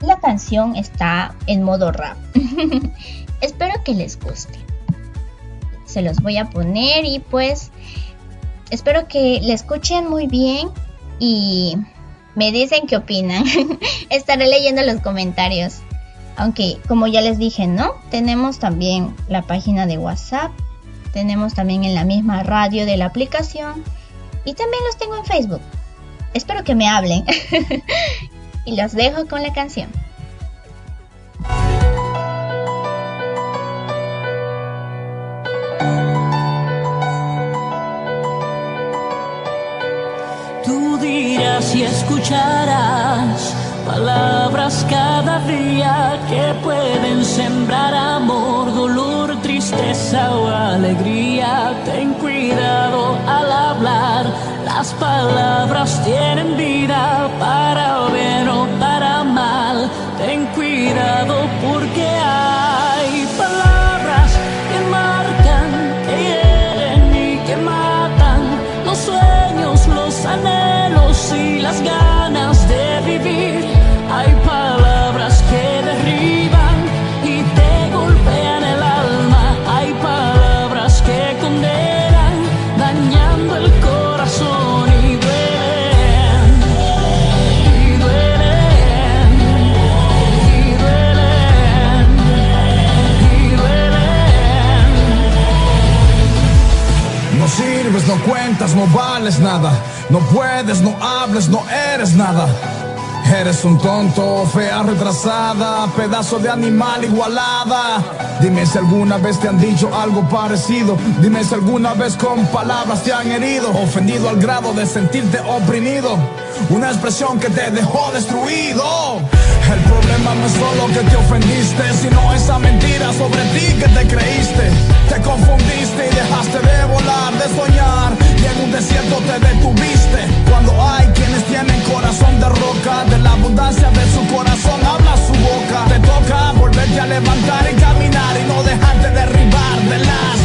A: la canción está en modo rap. Espero que les guste. se los voy a poner y pues espero que le escuchen muy bien y me dicen qué opinan. Estaré leyendo los comentarios. Aunque, como ya les dije, ¿no? Tenemos también la página de WhatsApp. Tenemos también en la misma radio de la aplicación. Y también los tengo en Facebook. Espero que me hablen. y los dejo con la canción.
C: Tú dirás y escucharás palabras cada día que pueden sembrar amor, dolor, tristeza o alegría. Ten cuidado al hablar, las palabras tienen vida para bien o para mal. Ten cuidado porque hay
D: no vales nada. No puedes, no hables, no eres nada. Eres un tonto, fea retrasada, pedazo de animal igualada. Dime si alguna vez te han dicho algo parecido. Dime si alguna vez con palabras te han herido, ofendido al grado de sentirte oprimido. Una expresión que te dejó destruido. El problema no es solo que te ofendiste, sino esa mentira sobre ti que te creíste. Te confundiste y dejaste de volar, de soñar y en un desierto te detuviste. Cuando hay quienes tienen corazón de roca, de la abundancia de su corazón habla su boca. Te toca volverte a levantar y caminar y no dejarte derribar de las.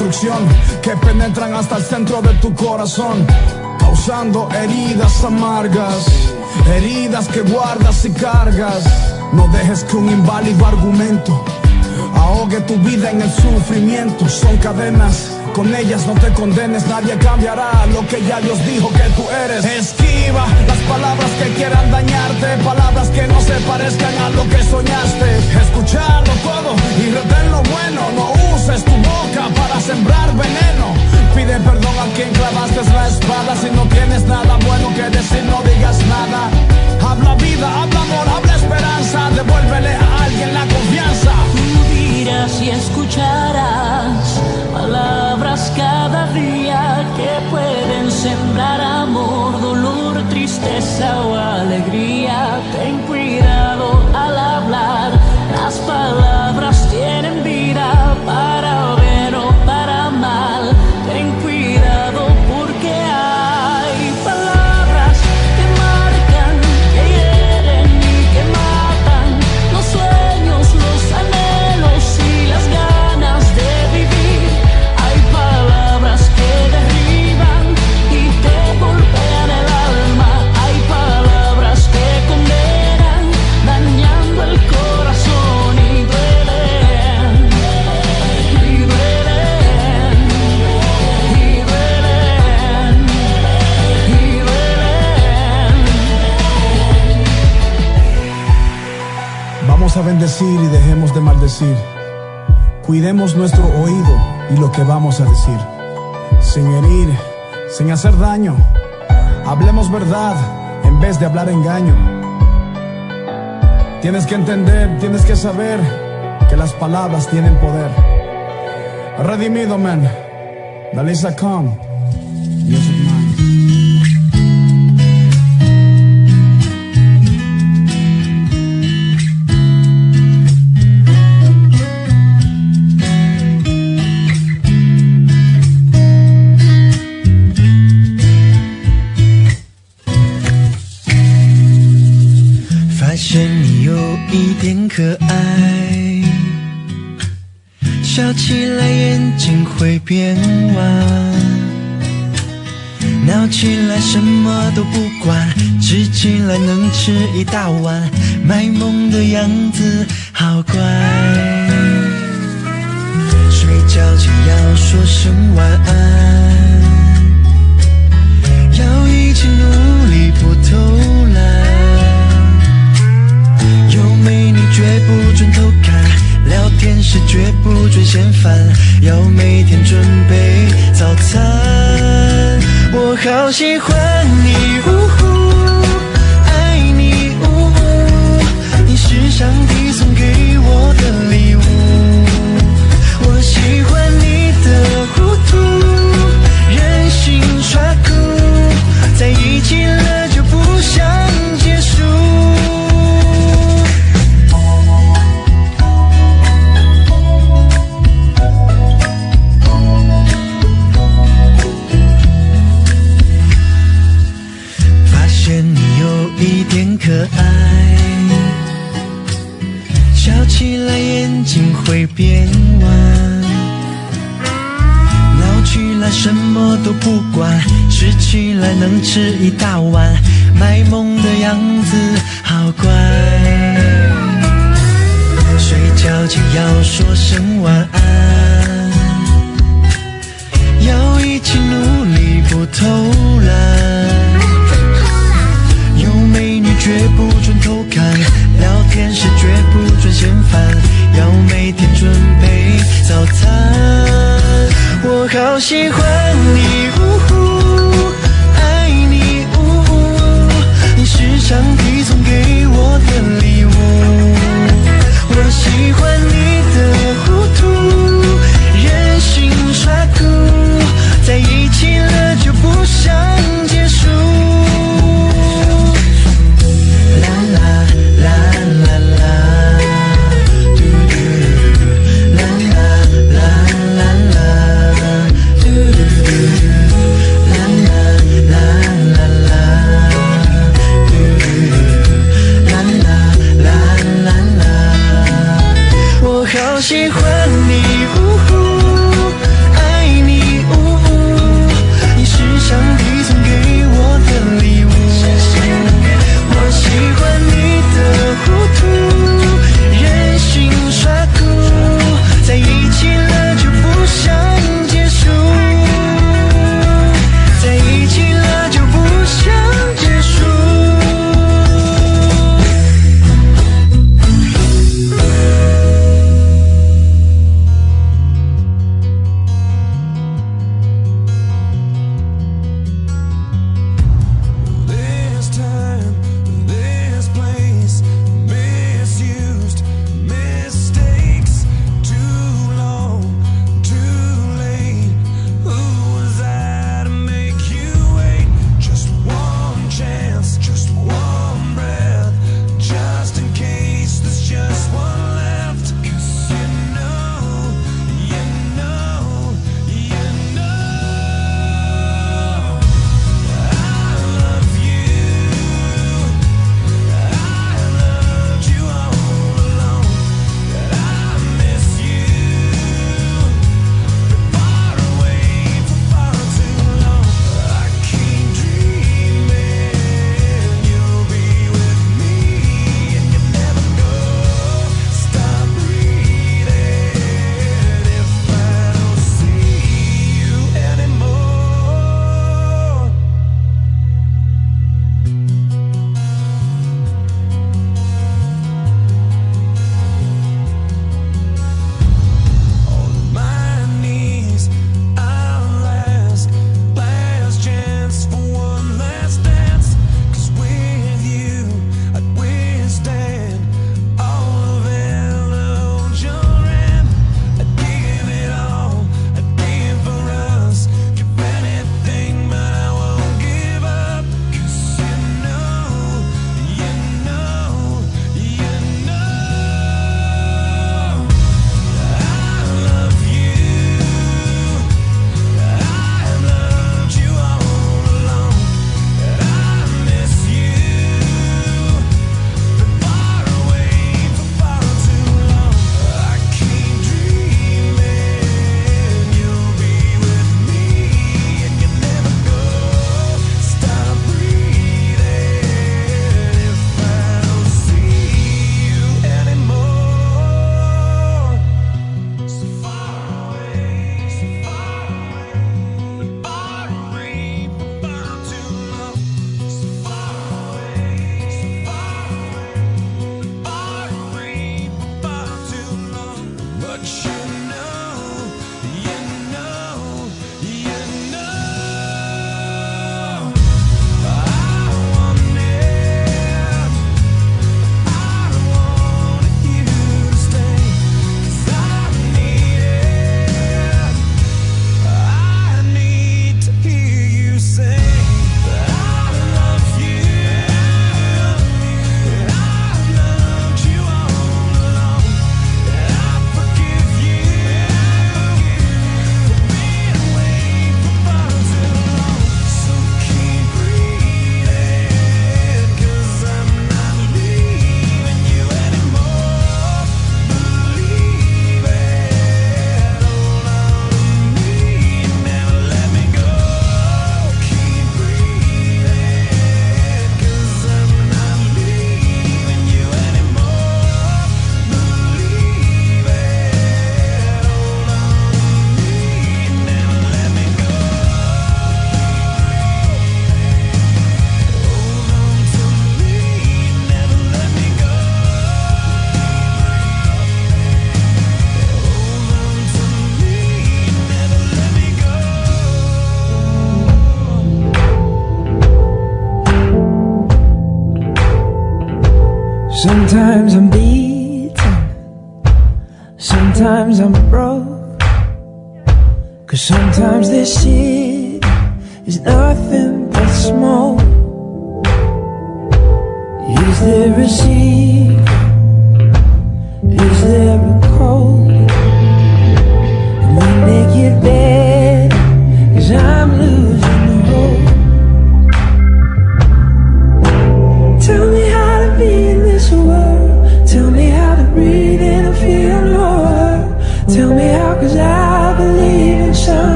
D: Destrucción que penetran hasta el centro de tu corazón, causando heridas amargas, heridas que guardas y cargas. No dejes que un inválido argumento ahogue tu vida en el sufrimiento. Son cadenas, con ellas no te condenes, nadie cambiará lo que ya Dios dijo que tú eres. Esquiva las palabras que quieran dañarte, palabras que no se parezcan a lo que soñaste. Escucharlo todo y retén lo bueno, no uses tu para sembrar veneno. Pide perdón a quien clavaste la espada, si no tienes nada bueno que decir, no digas nada. Habla vida, habla amor, habla esperanza, devuélvele a alguien la confianza.
C: Tú dirás y escucharás palabras cada día que pueden sembrar amor, dolor, tristeza o alegría. Ten cuidado al hablar, las palabras
D: bendecir y dejemos de maldecir. Cuidemos nuestro oído y lo que vamos a decir. Sin herir, sin hacer daño. Hablemos verdad en vez de hablar engaño. Tienes que entender, tienes que saber que las palabras tienen poder. Redimido, man. Dalisa Khan.
E: 一点可爱，笑起来眼睛会变弯，闹起来什么都不管，吃起来能吃一大碗，卖萌的样子好乖。睡觉前要说声晚安，要一起努力不偷懒。为你绝不准偷看，聊天时绝不准嫌烦，要每天准备早餐。我好喜欢你，呜呼，爱你，呜呼，你是上帝什么都不管，吃起来能吃一大碗，卖萌的样子好乖。睡觉前要说声晚安，要一起努力不偷懒。有美女绝不准偷看，聊天时绝不准嫌烦，要每天准备早餐。我好喜欢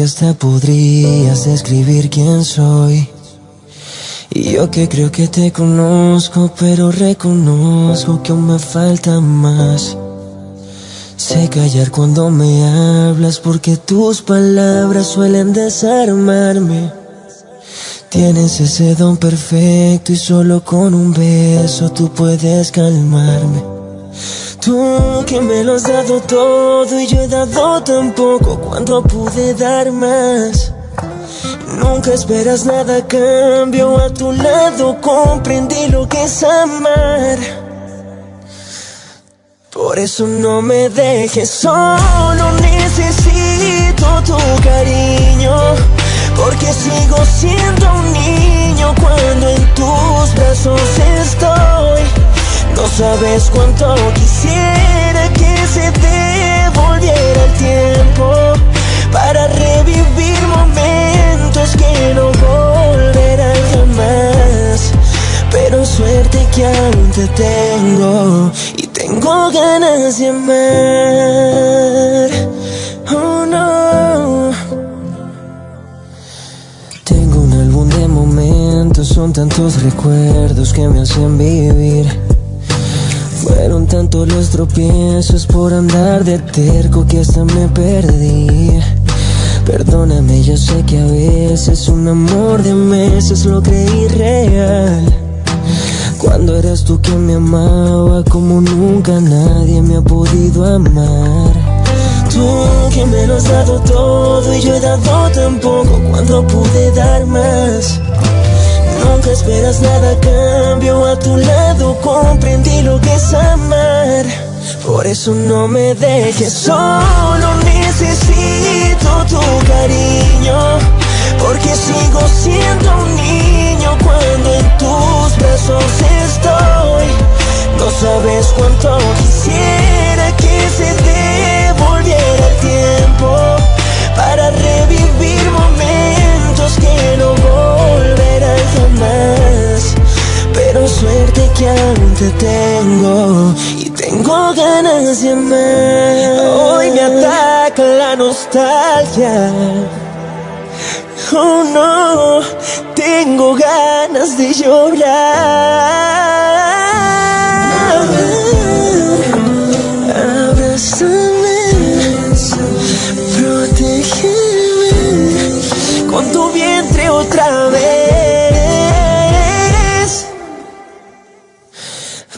E: que hasta podrías describir quién soy. Y yo que creo que te conozco, pero reconozco que aún me falta más. Sé callar cuando me hablas porque tus palabras suelen desarmarme. Tienes ese don perfecto y solo con un beso tú puedes calmarme. Tú que me lo has dado todo y yo he dado tan poco cuando pude dar más. Nunca esperas nada a cambio, a tu lado comprendí lo que es amar. Por eso no me dejes solo, necesito tu cariño. Porque sigo siendo un niño cuando en tus brazos estoy. No sabes cuánto quisiera que se devolviera el tiempo para revivir momentos que no volverán jamás. Pero suerte que aún te tengo y tengo ganas de amar. Oh no. Tengo un álbum de momentos, son tantos recuerdos que me hacen vivir. Tantos los tropiezos por andar de terco que hasta me perdí. Perdóname, yo sé que a veces un amor de meses lo creí real. Cuando eras tú quien me amaba como nunca nadie me ha podido amar. Tú que me lo has dado todo y yo he dado tan poco cuando pude dar más. Nunca esperas nada cambio, a tu lado comprendí lo que es amar. Por eso no me dejes solo, necesito tu cariño. Porque sigo siendo un niño cuando en tus brazos estoy. No sabes cuánto quisiera que se devolviera el tiempo para revivir momentos que no volverán jamás. Pero suerte que aún te tengo y tengo ganas de amar. Hoy me ataca la nostalgia. Oh no, tengo ganas de llorar.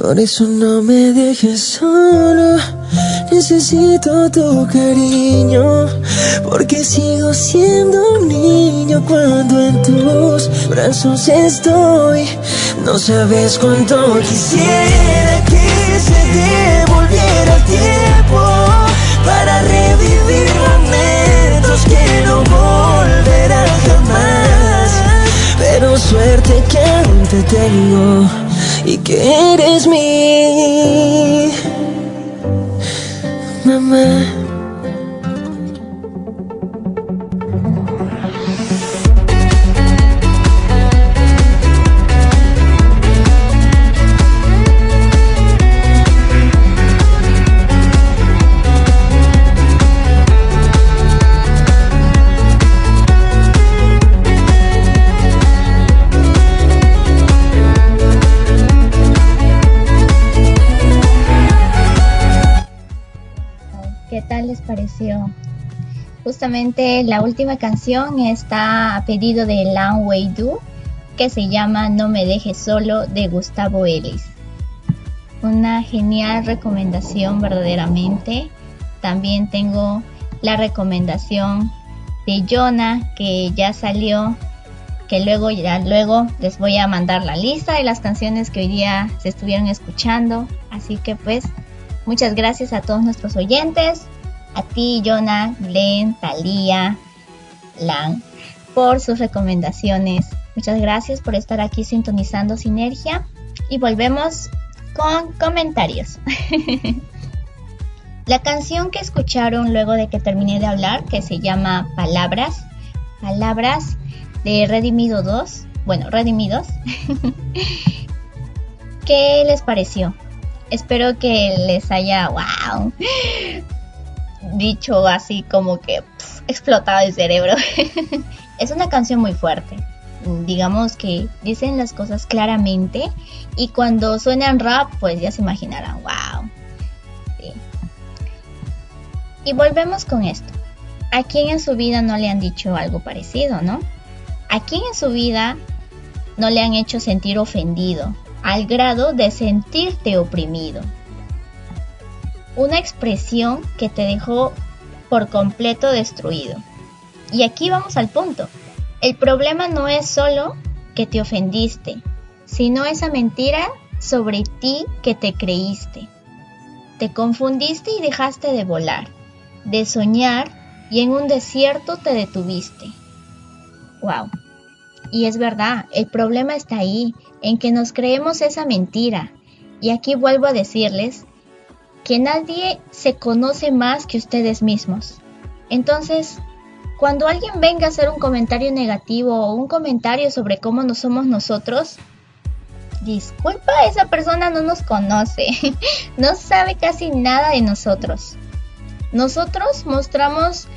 E: Por eso no me dejes solo. Necesito tu cariño, porque sigo siendo un niño cuando en tus brazos estoy. No sabes cuánto quisiera que se devolviera el tiempo para revivir momentos que no volverán jamás. Pero suerte que aún te tengo y que eres mi mamá.
A: Justamente la última canción está a pedido de Lang Wei Du, que se llama No me dejes solo de Gustavo Ellis. Una genial recomendación verdaderamente. También tengo la recomendación de Jonah que ya salió, que luego ya luego les voy a mandar la lista de las canciones que hoy día se estuvieron escuchando. Así que pues Muchas gracias a todos nuestros oyentes, a ti, Jonah, Glenn, Talía, Lan, por sus recomendaciones. Muchas gracias por estar aquí sintonizando Sinergia y volvemos con comentarios. La canción que escucharon luego de que terminé de hablar, que se llama Palabras, Palabras de Redimido 2, bueno, Redimidos, ¿qué les pareció? espero que les haya, wow, dicho así como que pff, explotado el cerebro. es una canción muy fuerte. Digamos que dicen las cosas claramente y cuando suenan rap, pues ya se imaginarán, wow. Y volvemos con esto. ¿A quién en su vida no le han dicho algo parecido, no? ¿A quién en su vida no le han hecho sentir ofendido, al grado de sentirte oprimido. Una expresión que te dejó por completo destruido. Y aquí vamos al punto. El problema no es solo que te ofendiste, sino esa mentira sobre ti que te creíste. Te confundiste y dejaste de volar, de soñar y en un desierto te detuviste. ¡Wow! Y es verdad, el problema está ahí, en que nos creemos esa mentira. Y aquí vuelvo a decirles que nadie se conoce más que ustedes mismos. Entonces, cuando alguien venga a hacer un comentario negativo o un comentario sobre cómo no somos nosotros, disculpa, esa persona no nos conoce, no sabe casi nada de nosotros. Nosotros mostramos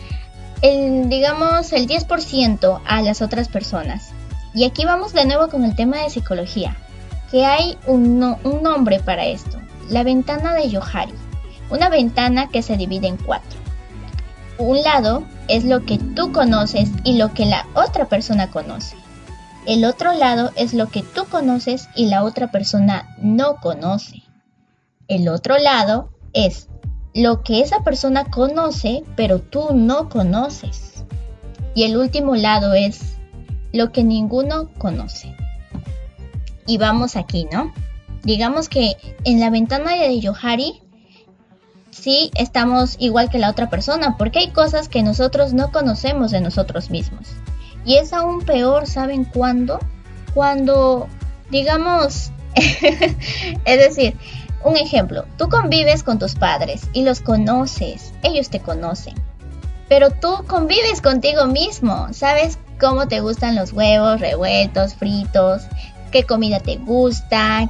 A: digamos, el 10% a las otras personas. Y aquí vamos de nuevo con el tema de psicología, que hay un nombre para esto, la ventana de Yohari, una ventana que se divide en cuatro. Un lado es lo que tú conoces y lo que la otra persona conoce. El otro lado es lo que tú conoces y la otra persona no conoce. El otro lado es lo que esa persona conoce pero tú no conoces. Y el último lado es lo que ninguno conoce. Y vamos aquí, ¿no? Digamos que en la ventana de Yohari si estamos igual que la otra persona, porque hay cosas que nosotros no conocemos de nosotros mismos. Y es aún peor, ¿saben cuándo? Cuando, digamos, es decir, un ejemplo, tú convives con tus padres y los conoces, ellos te conocen, pero tú convives contigo mismo, sabes cómo te gustan los huevos revueltos, fritos, qué comida te gusta,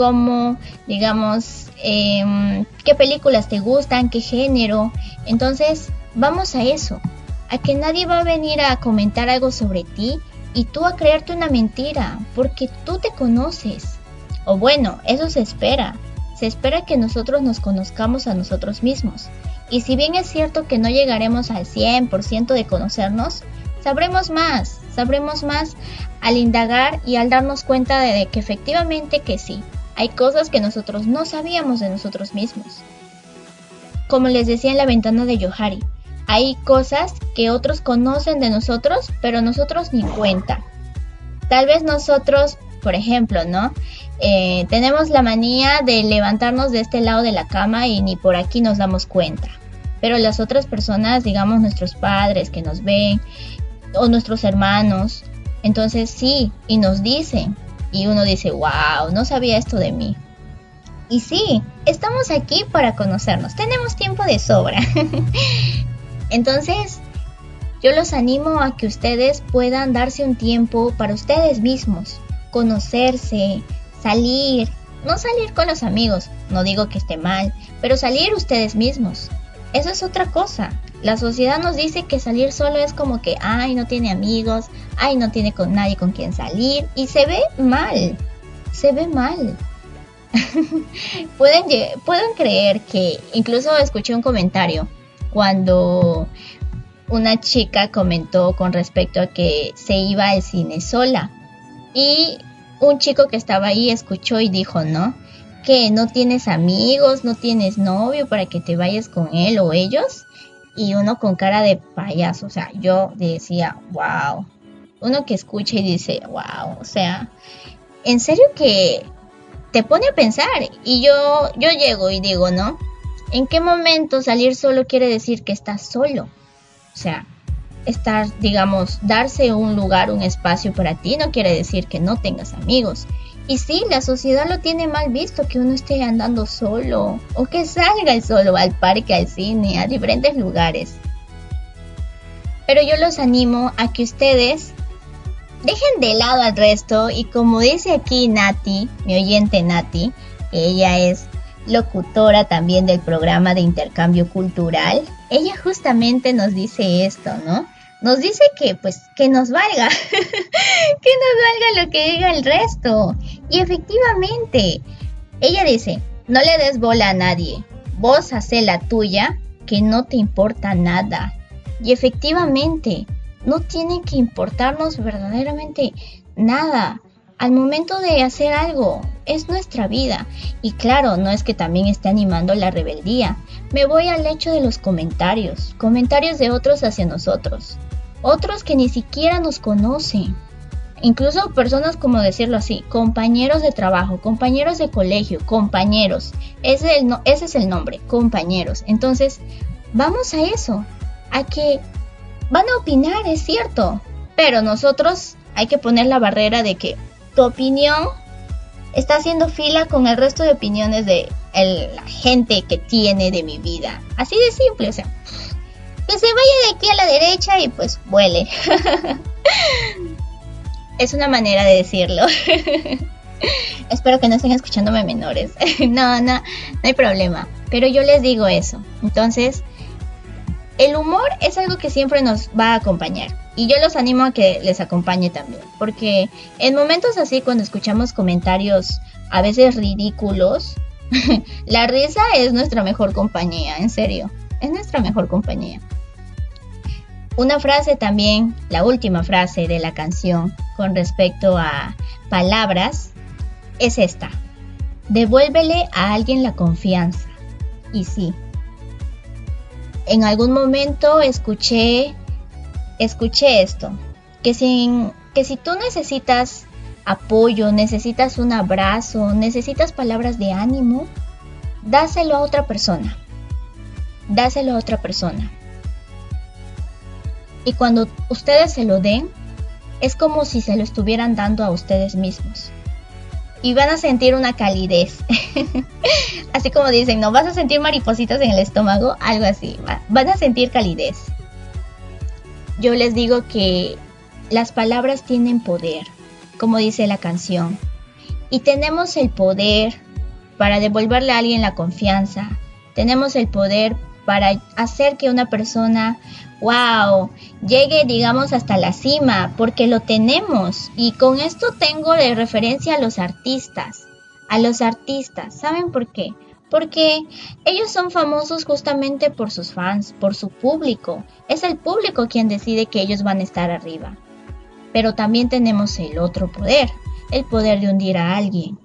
A: cómo, digamos, em, qué películas te gustan, qué género. Entonces, vamos a eso, a que nadie va a venir a comentar algo sobre ti y tú a creerte una mentira, porque tú te conoces. O bueno, eso se espera. Se espera que nosotros nos conozcamos a nosotros mismos. Y si bien es cierto que no llegaremos al 100% de conocernos, sabremos más, sabremos más al indagar y al darnos cuenta de que efectivamente que sí, hay cosas que nosotros no sabíamos de nosotros mismos. Como les decía en la ventana de Yohari, hay cosas que otros conocen de nosotros, pero nosotros ni cuenta. Tal vez nosotros, por ejemplo, ¿no? Eh, tenemos la manía de levantarnos de este lado de la cama y ni por aquí nos damos cuenta. Pero las otras personas, digamos nuestros padres que nos ven, o nuestros hermanos, entonces sí, y nos dicen, y uno dice, wow, no sabía esto de mí. Y sí, estamos aquí para conocernos, tenemos tiempo de sobra. entonces, yo los animo a que ustedes puedan darse un tiempo para ustedes mismos, conocerse, salir, no salir con los amigos, no digo que esté mal, pero salir ustedes mismos. Eso es otra cosa. La sociedad nos dice que salir solo es como que, ay, no tiene amigos, ay, no tiene con nadie con quien salir, y se ve mal, se ve mal. pueden, pueden creer que, incluso escuché un comentario cuando una chica comentó con respecto a que se iba al cine sola. Y un chico que estaba ahí escuchó y dijo, ¿no? Que no tienes amigos, no tienes novio para que te vayas con él o ellos. Y uno con cara de payaso, o sea, yo decía, wow. Uno que escucha y dice, wow, o sea, en serio que te pone a pensar. Y yo, yo llego y digo, ¿no? ¿En qué momento salir solo quiere decir que estás solo? O sea, estar, digamos, darse un lugar, un espacio para ti, no quiere decir que no tengas amigos. Y sí, la sociedad lo tiene mal visto que uno esté andando solo o que salga solo al parque, al cine, a diferentes lugares. Pero yo los animo a que ustedes dejen de lado al resto y como dice aquí Nati, mi oyente Nati, ella es locutora también del programa de intercambio cultural, ella justamente nos dice esto, ¿no? Nos dice que pues que nos valga, que nos valga lo que diga el resto. Y efectivamente, ella dice, no le des bola a nadie, vos hace la tuya, que no te importa nada. Y efectivamente, no tiene que importarnos verdaderamente nada al momento de hacer algo. Es nuestra vida. Y claro, no es que también esté animando la rebeldía. Me voy al hecho de los comentarios. Comentarios de otros hacia nosotros. Otros que ni siquiera nos conocen. Incluso personas como decirlo así, compañeros de trabajo, compañeros de colegio, compañeros. Ese es el, nombre, compañeros. Entonces, vamos a eso. A que van a opinar, es cierto. Pero nosotros hay que poner la barrera de que tu opinión está haciendo fila con el resto de opiniones de la gente que tiene de mi vida. Así de simple, o sea, que se vaya de aquí a la derecha y pues vuele. es una manera de decirlo. Espero que no estén escuchándome menores. no, no, no hay problema. Pero yo les digo eso. Entonces, el humor es algo que siempre nos va a acompañar. Y yo los animo a que les acompañe también, porque en momentos así, cuando escuchamos comentarios a veces ridículos, la risa es nuestra mejor compañía, en serio, es nuestra mejor compañía. Una frase también, la última frase de la canción con respecto a palabras, es esta. Devuélvele a alguien la confianza. Y sí, en algún momento escuché escuché esto, que, que si tú necesitas apoyo, necesitas un abrazo, necesitas palabras de ánimo, dáselo a otra persona. dáselo a otra persona. Y cuando ustedes se lo den, es como si se lo estuvieran dando a ustedes mismos. Y van a sentir una calidez. así como dicen, no vas a sentir maripositas en el estómago, algo así. Van a sentir calidez. Yo les digo que las palabras tienen poder, como dice la canción. Y tenemos el poder para devolverle a alguien la confianza. Tenemos el poder para hacer que una persona wow, llegue, digamos, hasta la cima, porque lo tenemos. Y con esto tengo de referencia a los artistas. A los artistas. ¿Saben por qué? Porque ellos son famosos justamente por sus fans, por su público. Es el público quien decide que ellos van a estar arriba. Pero también tenemos el otro poder, el poder de hundir a alguien,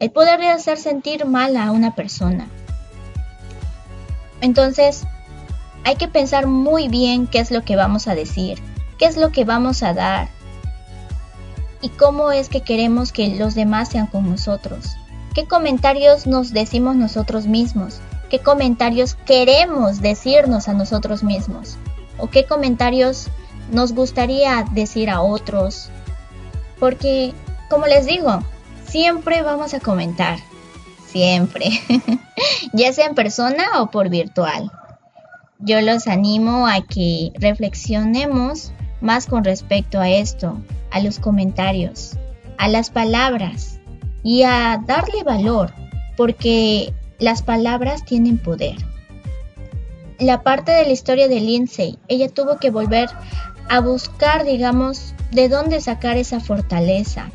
A: el poder de hacer sentir mal a una persona. Entonces, hay que pensar muy bien qué es lo que vamos a decir, qué es lo que vamos a dar y cómo es que queremos que los demás sean con nosotros. ¿Qué comentarios nos decimos nosotros mismos? ¿Qué comentarios queremos decirnos a nosotros mismos? ¿O qué comentarios nos gustaría decir a otros? Porque, como les digo, siempre vamos a comentar. Siempre. ya sea en persona o por virtual yo los animo a que reflexionemos más con respecto a esto, a los comentarios, a las palabras y a darle valor, porque las palabras tienen poder. La parte de la historia de Lindsay, ella tuvo que volver a buscar, digamos, de dónde sacar esa fortaleza,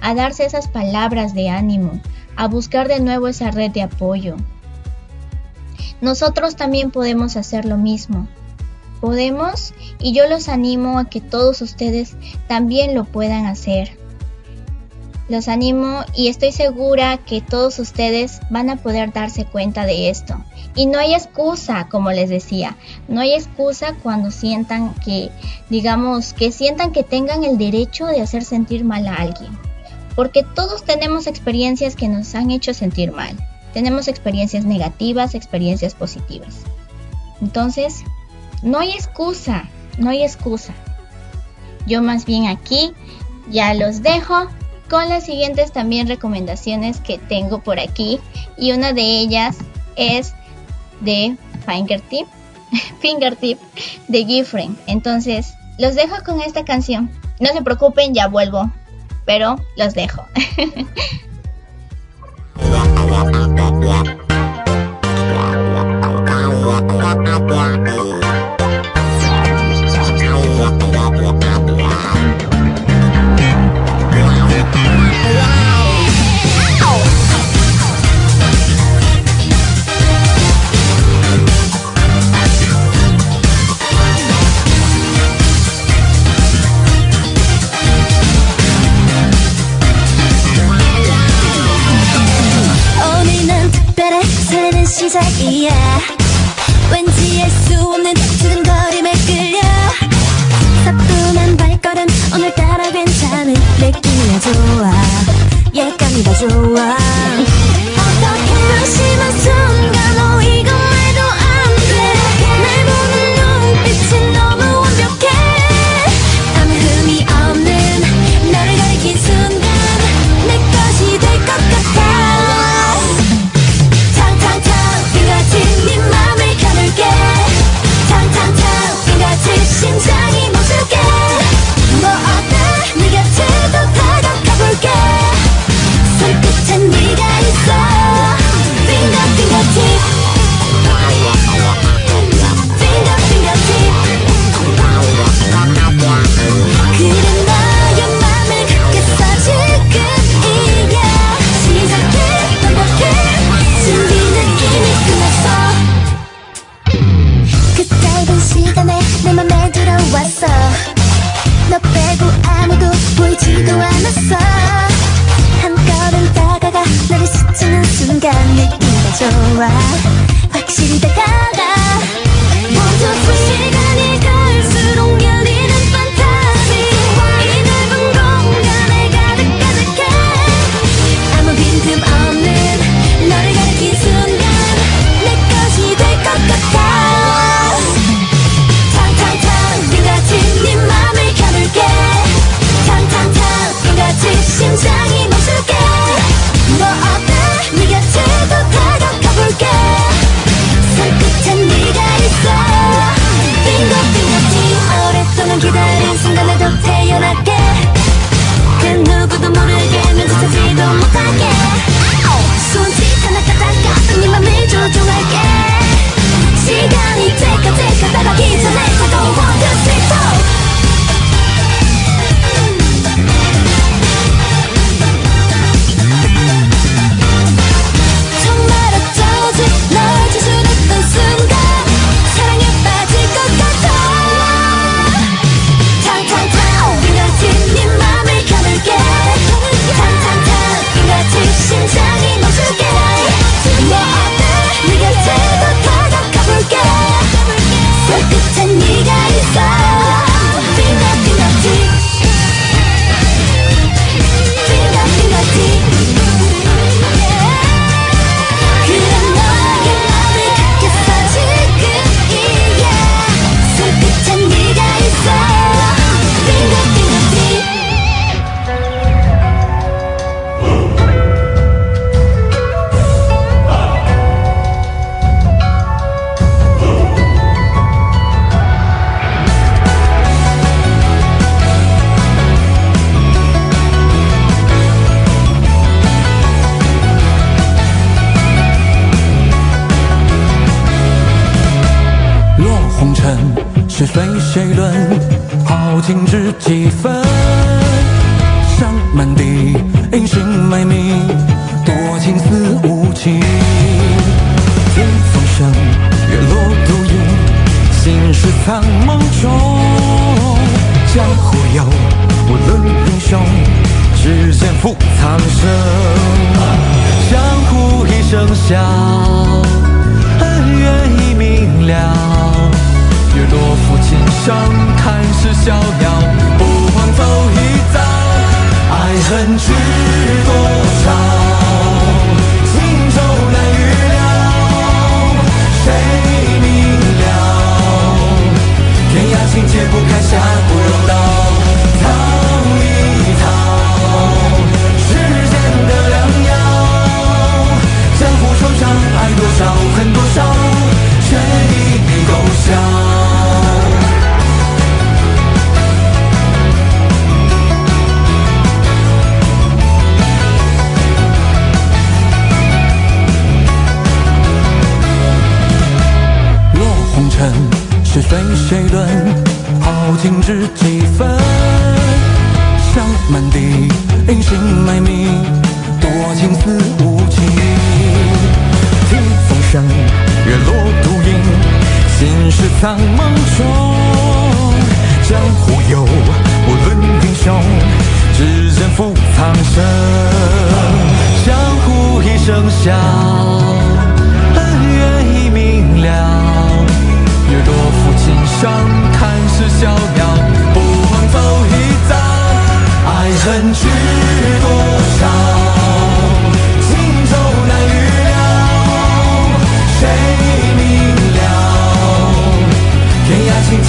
A: a darse esas palabras de ánimo, a buscar de nuevo esa red de apoyo, nosotros también podemos hacer lo mismo. Podemos y yo los animo a que todos ustedes también lo puedan hacer. Los animo y estoy segura que todos ustedes van a poder darse cuenta de esto. Y no hay excusa, como les decía, no hay excusa cuando sientan que, digamos, que sientan que tengan el derecho de hacer sentir mal a alguien. Porque todos tenemos experiencias que nos han hecho sentir mal. Tenemos experiencias negativas, experiencias positivas. Entonces, no hay excusa, no hay excusa. Yo más bien aquí ya los dejo con las siguientes también recomendaciones que tengo por aquí y una de ellas es de Fingertip, Fingertip de Gifren. Entonces, los dejo con esta canción. No se preocupen, ya vuelvo, pero los dejo.
B: Yeah. 설레는 시작이야. 왠지 알 수 없는 두근거림에 끌려. 사뿐한 발걸음 오늘따라 괜찮은 느낌이야 좋아. 예감이 다 좋아. 어떻게 한심한 순간 왔어. 너 빼고 아무도 보이지도 않았어. 한 걸음 다가가 너를 스치는 순간 느낌이 좋아. 확실히 다가가. 모두 시간이 갈수록 열리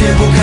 B: 제보가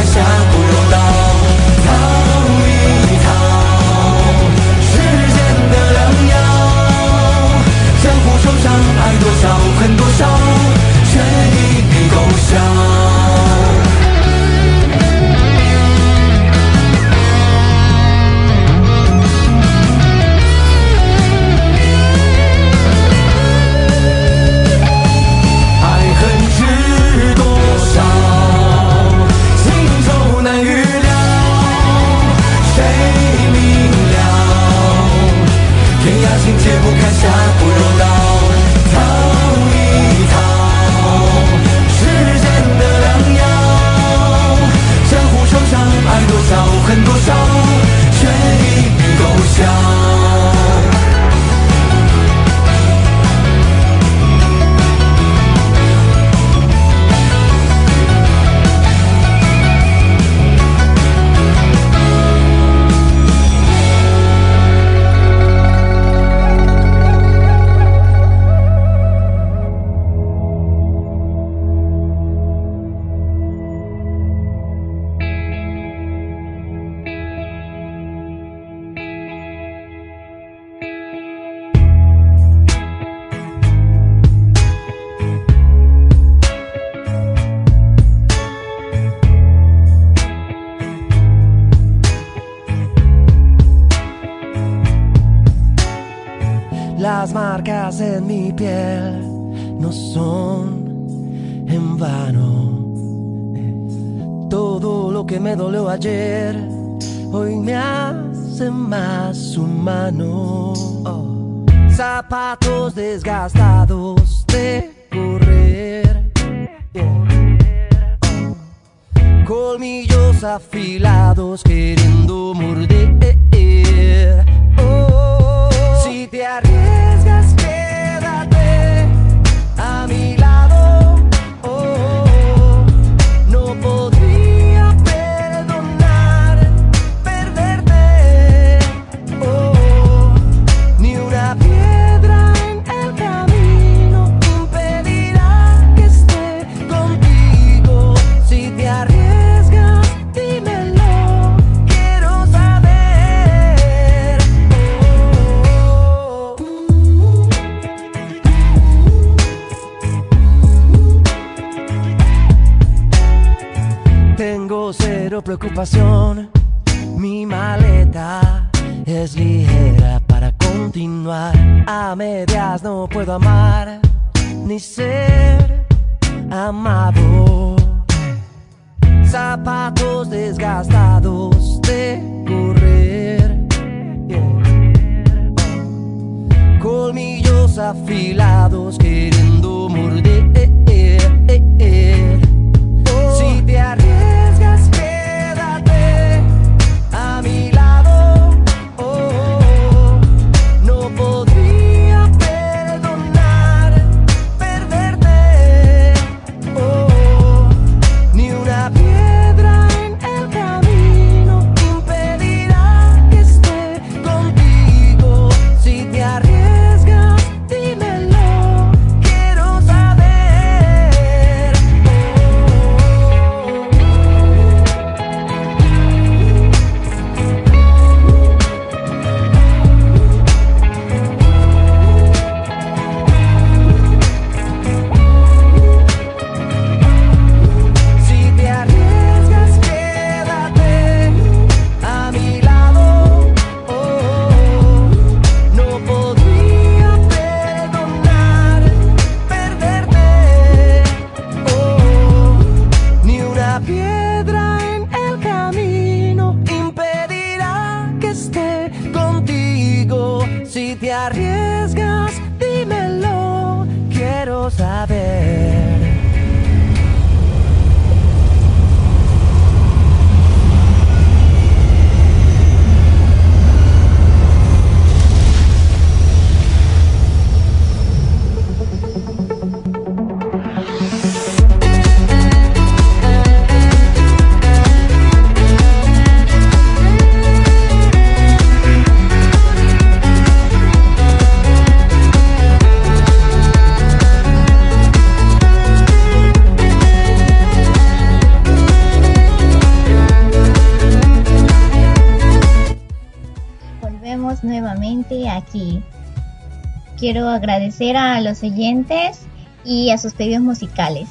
E: Quiero
A: agradecer a los oyentes y a sus pedidos musicales.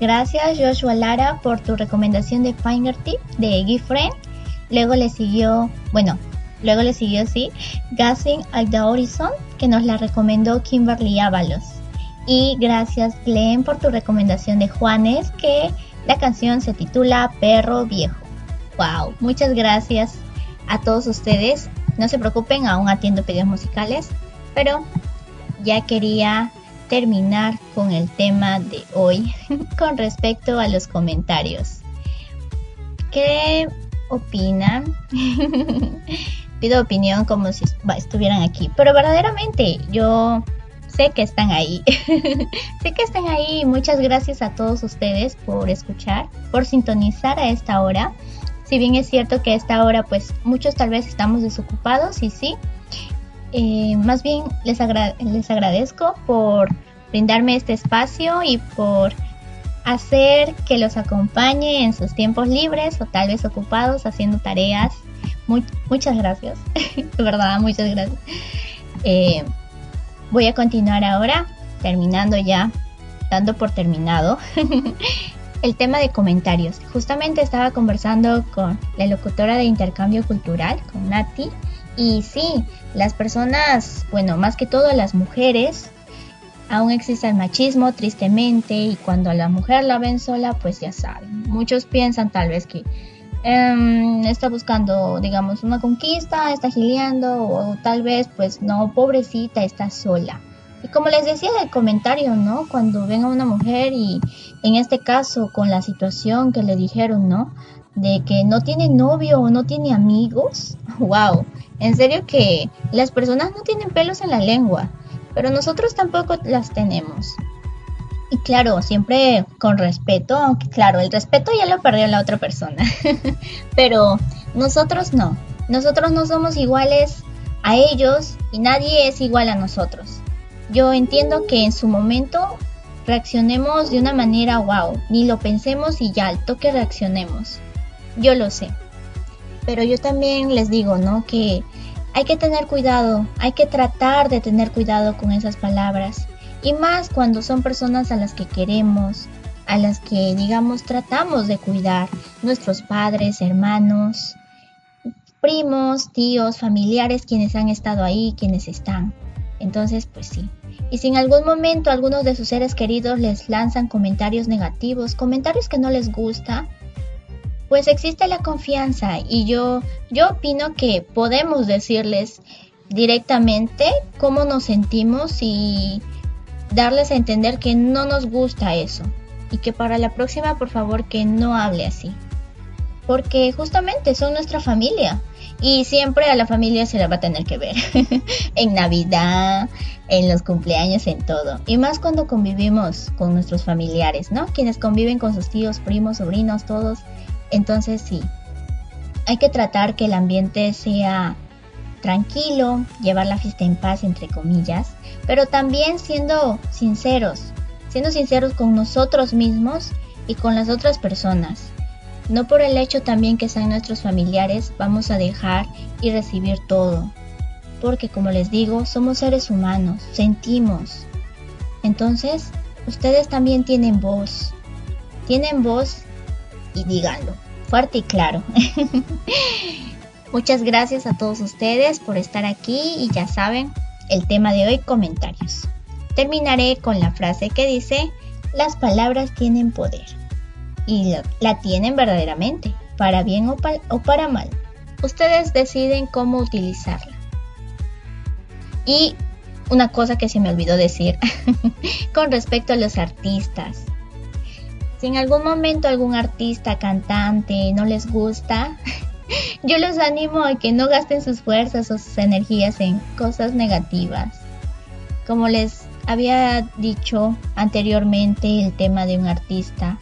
A: Gracias Joshua Lara por tu recomendación de Fingertip de Gifriend. Luego le siguió, bueno, luego le siguió sí, Gassing at the Horizon que nos la recomendó Kimberly Ábalos. Y gracias Glenn por tu recomendación de Juanes que la canción se titula Perro Viejo. Wow, muchas gracias a todos ustedes. No se preocupen, aún atiendo pedidos musicales, pero ya quería terminar con el tema de hoy con respecto a los comentarios. ¿Qué opinan? Pido opinión como si estuvieran aquí, pero verdaderamente yo sé que están ahí. sé que están ahí. Muchas gracias a todos ustedes por escuchar, por sintonizar a esta hora. Si bien es cierto que a esta hora pues muchos tal vez estamos desocupados y sí, eh, más bien les, agra les agradezco por brindarme este espacio y por hacer que los acompañe en sus tiempos libres o tal vez ocupados haciendo tareas. Muy, muchas gracias, de verdad, muchas gracias. Eh, voy a continuar ahora, terminando ya, dando por terminado el tema de comentarios. Justamente estaba conversando con la locutora de intercambio cultural, con Nati, y sí, las personas, bueno, más que todo las mujeres, aún existe el machismo, tristemente, y cuando a la mujer la ven sola, pues ya saben. Muchos piensan tal vez que em, está buscando, digamos, una conquista, está gileando, o tal vez, pues no, pobrecita, está sola. Y como les decía en el comentario, ¿no? Cuando ven a una mujer y en este caso con la situación que le dijeron, ¿no? De que no tiene novio o no tiene amigos. ¡Wow! En serio que las personas no tienen pelos en la lengua, pero nosotros tampoco las tenemos. Y claro, siempre con respeto, aunque claro, el respeto ya lo perdió la otra persona. pero nosotros no. Nosotros no somos iguales a ellos y nadie es igual a nosotros. Yo entiendo que en su momento reaccionemos de una manera wow, ni lo pensemos y ya al toque reaccionemos. Yo lo sé. Pero yo también les digo, ¿no? Que hay que tener cuidado, hay que tratar de tener cuidado con esas palabras. Y más cuando son personas a las que queremos, a las que, digamos, tratamos de cuidar, nuestros padres, hermanos, primos, tíos, familiares, quienes han estado ahí, quienes están. Entonces, pues sí. Y si en algún momento algunos de sus seres queridos les lanzan comentarios negativos, comentarios que no les gusta, pues existe la confianza y yo, yo opino que podemos decirles directamente cómo nos sentimos y darles a entender que no nos gusta eso y que para la próxima por favor que no hable así. Porque justamente son nuestra familia y siempre a la familia se la va a tener que ver. en Navidad, en los cumpleaños, en todo. Y más cuando convivimos con nuestros familiares, ¿no? Quienes conviven con sus tíos, primos, sobrinos, todos. Entonces sí, hay que tratar que el ambiente sea tranquilo, llevar la fiesta en paz, entre comillas, pero también siendo sinceros, siendo sinceros con nosotros mismos y con las otras personas. No por el hecho también que sean nuestros familiares vamos a dejar y recibir todo. Porque como les digo, somos seres humanos, sentimos. Entonces, ustedes también tienen voz. Tienen voz díganlo, fuerte y claro. Muchas gracias a todos ustedes por estar aquí y ya saben, el tema de hoy, comentarios. Terminaré con la frase que dice, las palabras tienen poder y la tienen verdaderamente, para bien o para mal. Ustedes deciden cómo utilizarla. Y una cosa que se me olvidó decir con respecto a los artistas. Si en algún momento algún artista, cantante no les gusta, yo los animo a que no gasten sus fuerzas o sus energías en cosas negativas. Como les había dicho anteriormente el tema de un artista,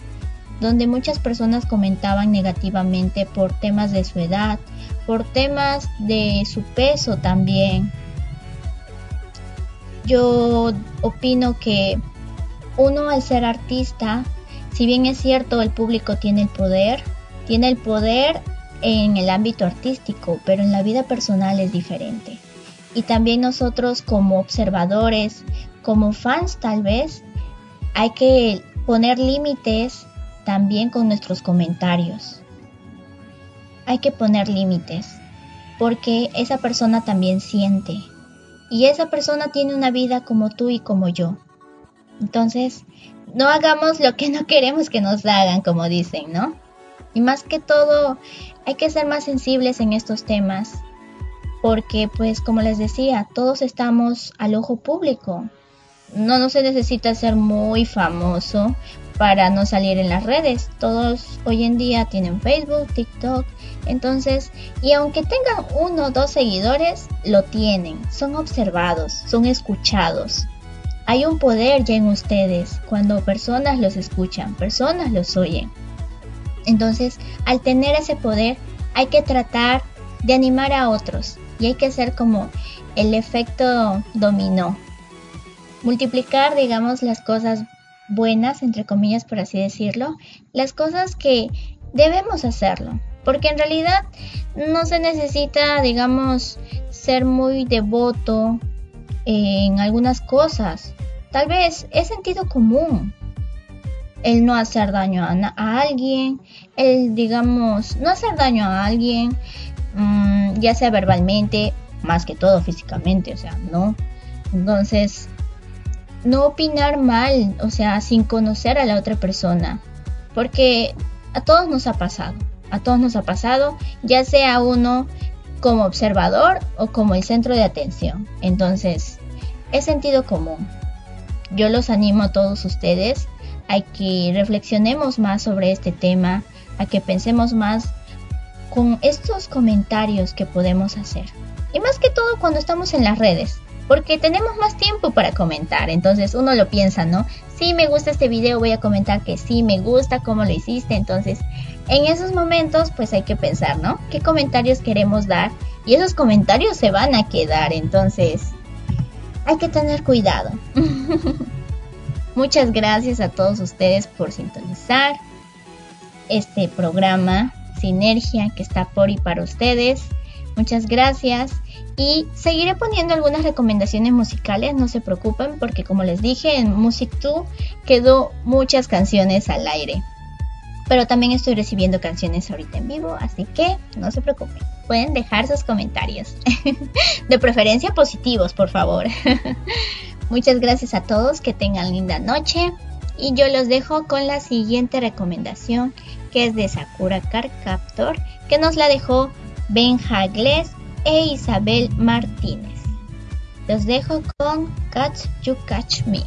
A: donde muchas personas comentaban negativamente por temas de su edad, por temas de su peso también. Yo opino que uno al ser artista, si bien es cierto el público tiene el poder, tiene el poder en el ámbito artístico, pero en la vida personal es diferente. Y también nosotros como observadores, como fans tal vez, hay que poner límites también con nuestros comentarios. Hay que poner límites, porque esa persona también siente. Y esa persona tiene una vida como tú y como yo. Entonces, no hagamos lo que no queremos que nos hagan, como dicen, ¿no? Y más que todo, hay que ser más sensibles en estos temas, porque pues como les decía, todos estamos al ojo público. No, no se necesita ser muy famoso para no salir en las redes. Todos hoy en día tienen Facebook, TikTok. Entonces, y aunque tengan uno o dos seguidores, lo tienen. Son observados, son escuchados. Hay un poder ya en ustedes cuando personas los escuchan, personas los oyen. Entonces, al tener ese poder, hay que tratar de animar a otros y hay que hacer como el efecto dominó. Multiplicar, digamos, las cosas buenas, entre comillas, por así decirlo, las cosas que debemos hacerlo. Porque en realidad no se necesita, digamos, ser muy devoto en algunas cosas. Tal vez es sentido común el no hacer daño a, alguien, el, digamos, no hacer daño a alguien, mm, ya sea verbalmente, más que todo físicamente, o sea, no. Entonces, no opinar mal, o sea, sin conocer a la otra persona, porque a todos nos ha pasado, a todos nos ha pasado, ya sea uno como observador o como el centro de atención. Entonces, es sentido común. Yo los animo a todos ustedes a que reflexionemos más sobre este tema, a que pensemos más con estos comentarios que podemos hacer. Y más que todo cuando estamos en las redes, porque tenemos más tiempo para comentar. Entonces uno lo piensa, ¿no? Si me gusta este video, voy a comentar que sí me gusta, cómo lo hiciste. Entonces, en esos momentos, pues hay que pensar, ¿no? ¿Qué comentarios queremos dar? Y esos comentarios se van a quedar. Entonces, hay que tener cuidado. Muchas gracias a todos ustedes por sintonizar este programa Sinergia que está por y para ustedes. Muchas gracias y seguiré poniendo algunas recomendaciones musicales, no se preocupen porque como les dije en Music 2 quedó muchas canciones al aire. Pero también estoy recibiendo canciones ahorita en vivo, así que no se preocupen. Pueden dejar sus comentarios. De preferencia positivos, por favor. Muchas gracias a todos, que tengan linda noche. Y yo los dejo con la siguiente recomendación
B: que es de Sakura Card Captor, que nos la dejó Benja Gles e Isabel Martínez. Los dejo con Catch You Catch Me.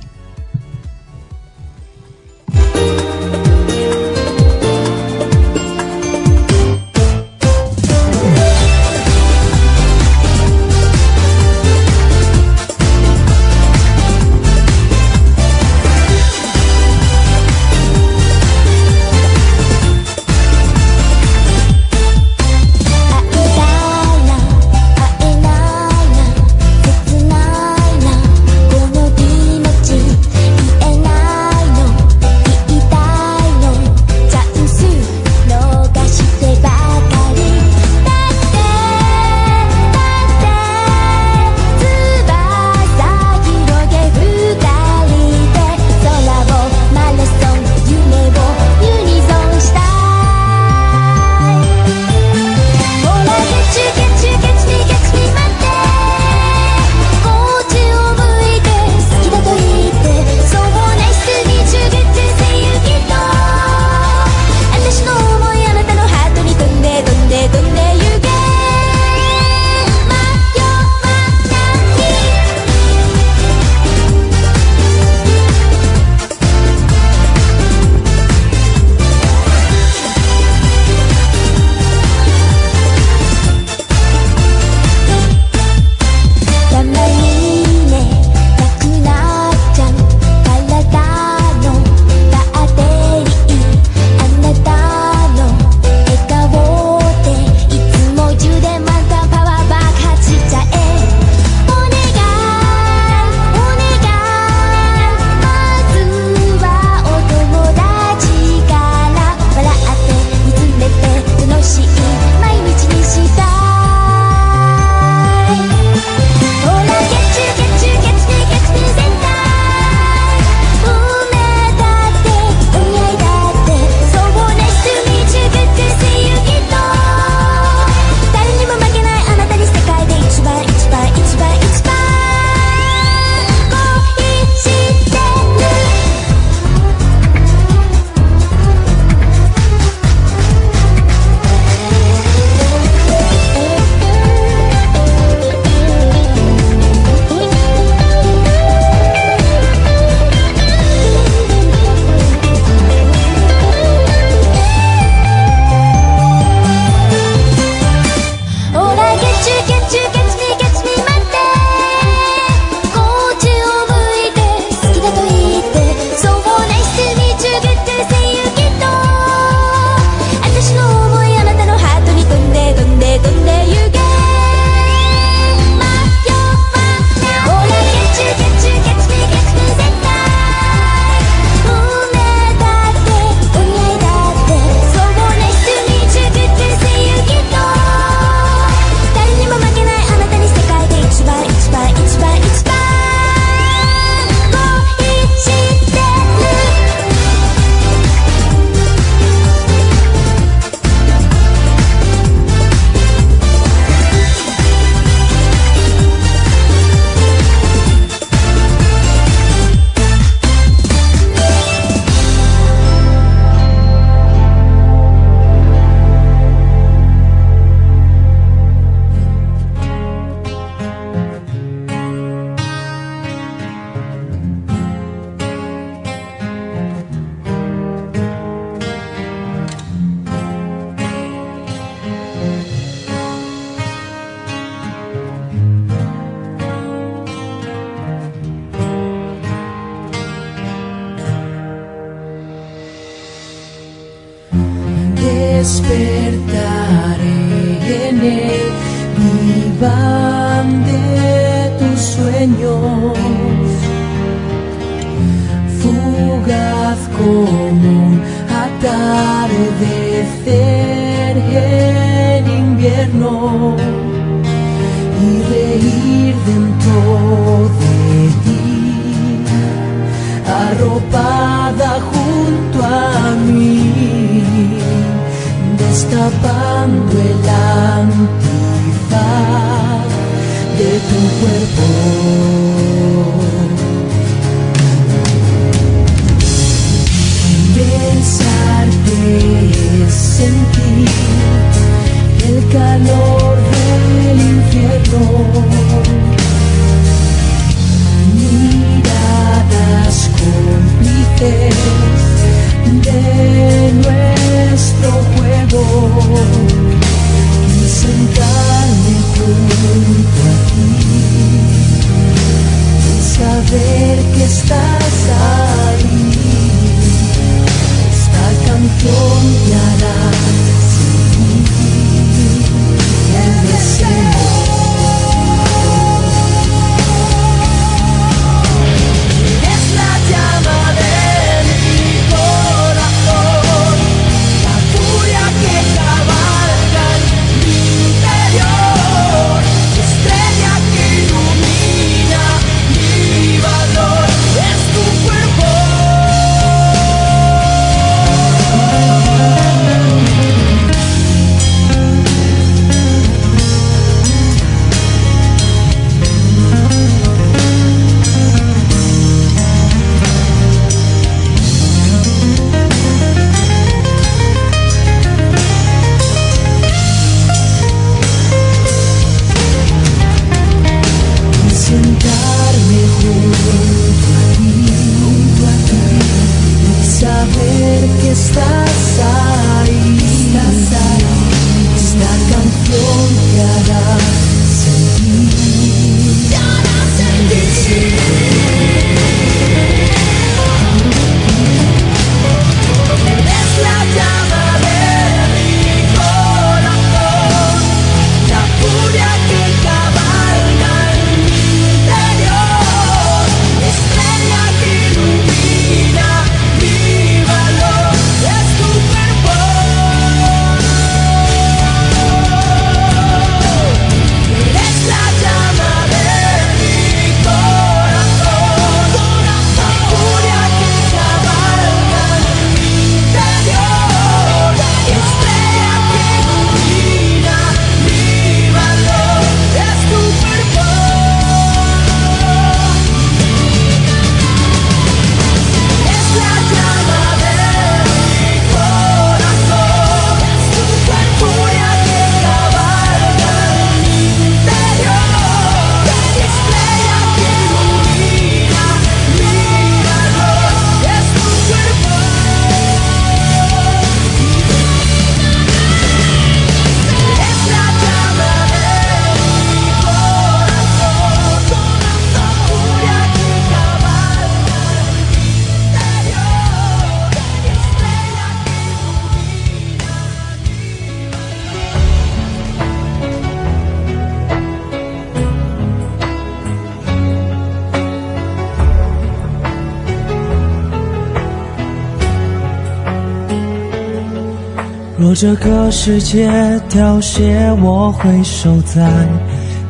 E: 这个世界凋谢，我会守在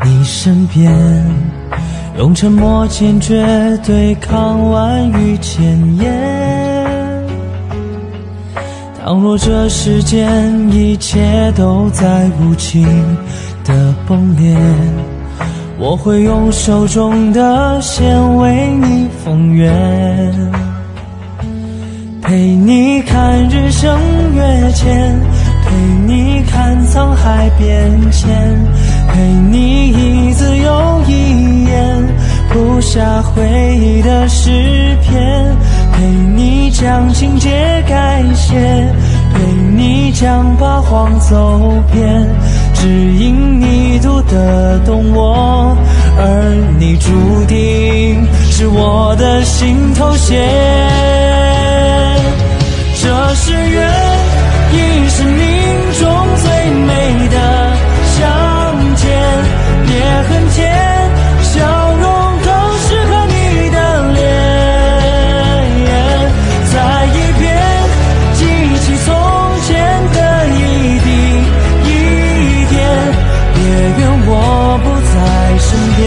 E: 你身边，用沉默坚决对抗万语千言。倘若这世间一切都在无情的崩裂，我会用手中的线为你缝圆。陪你看日升月浅，陪你看沧海变迁，陪你一字又一眼谱下回忆的诗篇，陪你将情节改写，陪你将八荒走遍，只因你读得懂我，而你注定是我的心头血。很甜，笑容更适合你的脸。再一遍，记起从前的一滴一点。别怨我不在身边，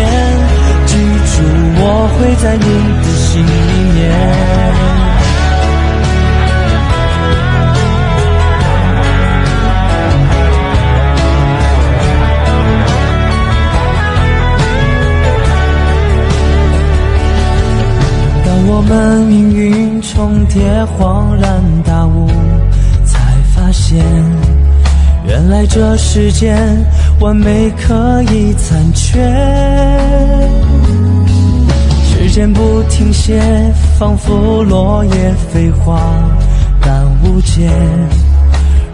E: 记住我会在你的心里面。们命运重叠，恍然大悟，才发现，原来这世间完美可以残缺。时间不停歇，仿佛落叶飞花，但无解。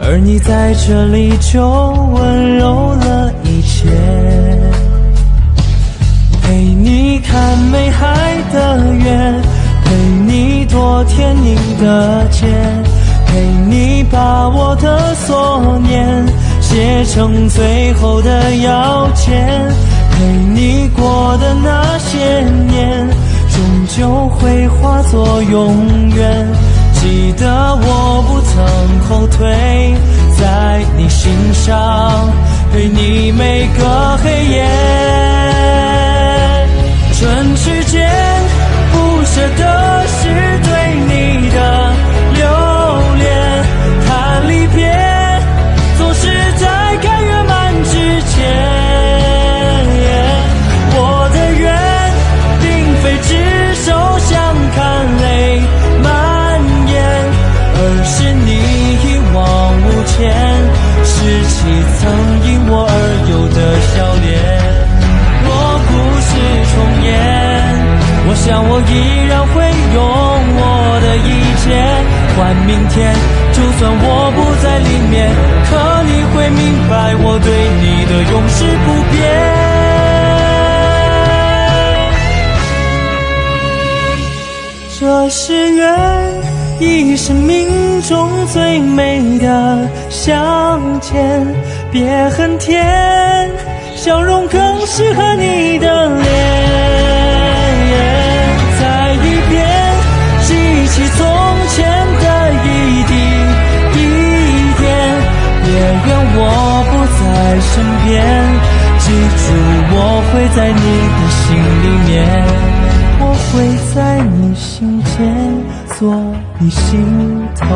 E: 而你在这里就温柔了一切。陪你看美海的月，陪你躲天宁的街，陪你把我的所念写成最后的要件，陪你过的那些年，终究会化作永远。记得我不曾后退，在你心上陪你每个黑夜。春去间，舍得是对你的留恋，看离别总是在该圆满之前。我的愿并非执手相看泪蔓延，而是你一往无前，拾起曾想我依然会用我的一切换明天。就算我不在里面，可你会明白我对你的永世不变。这是缘，亦是命中最美的相见。别恨天，笑容更适合你记住我会在你的心里面，我会在你心间做你心头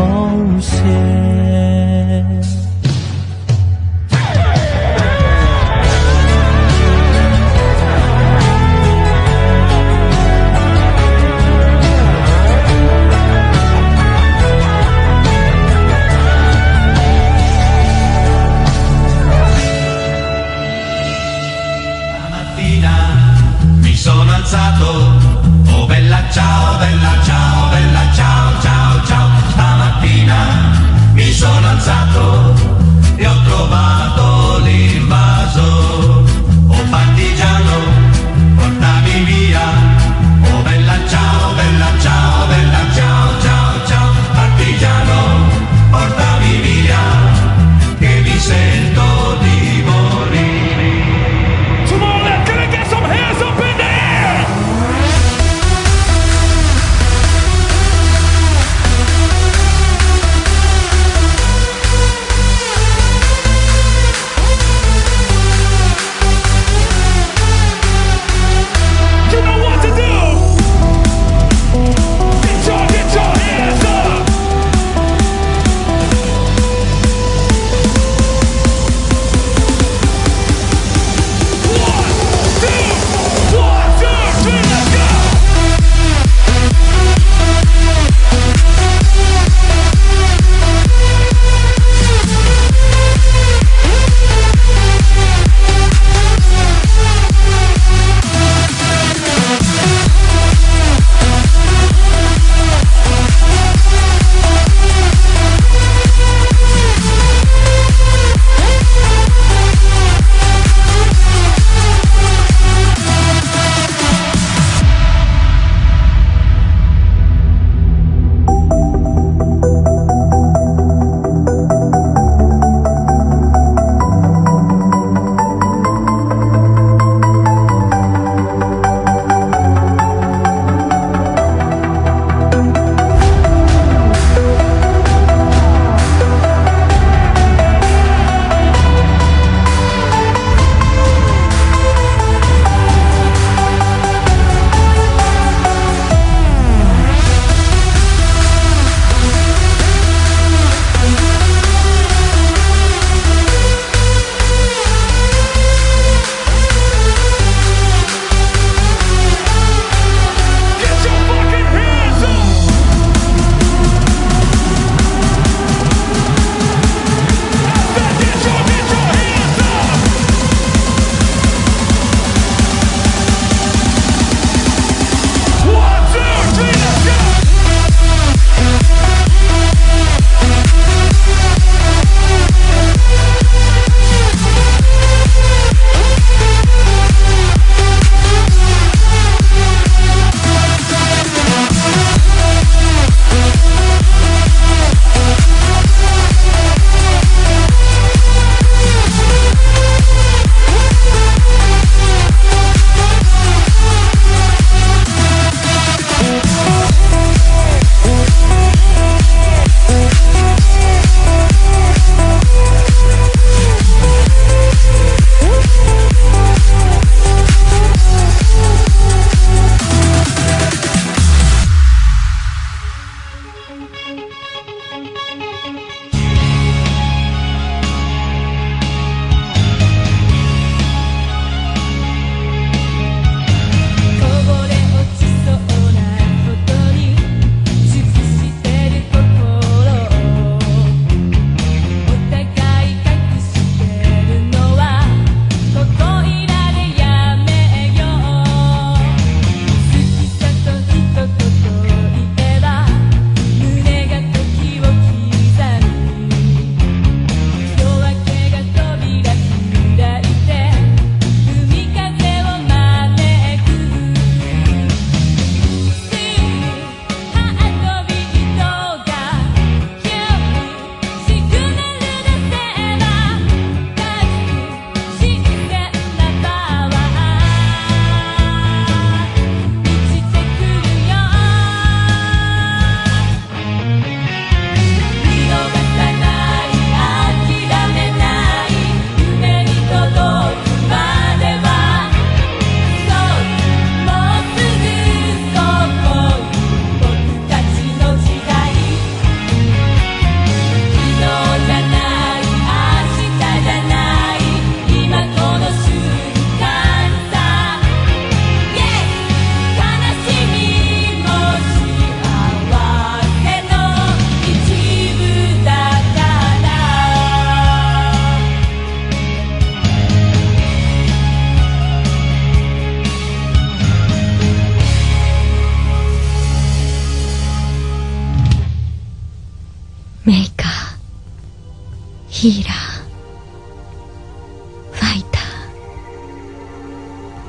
E: 血。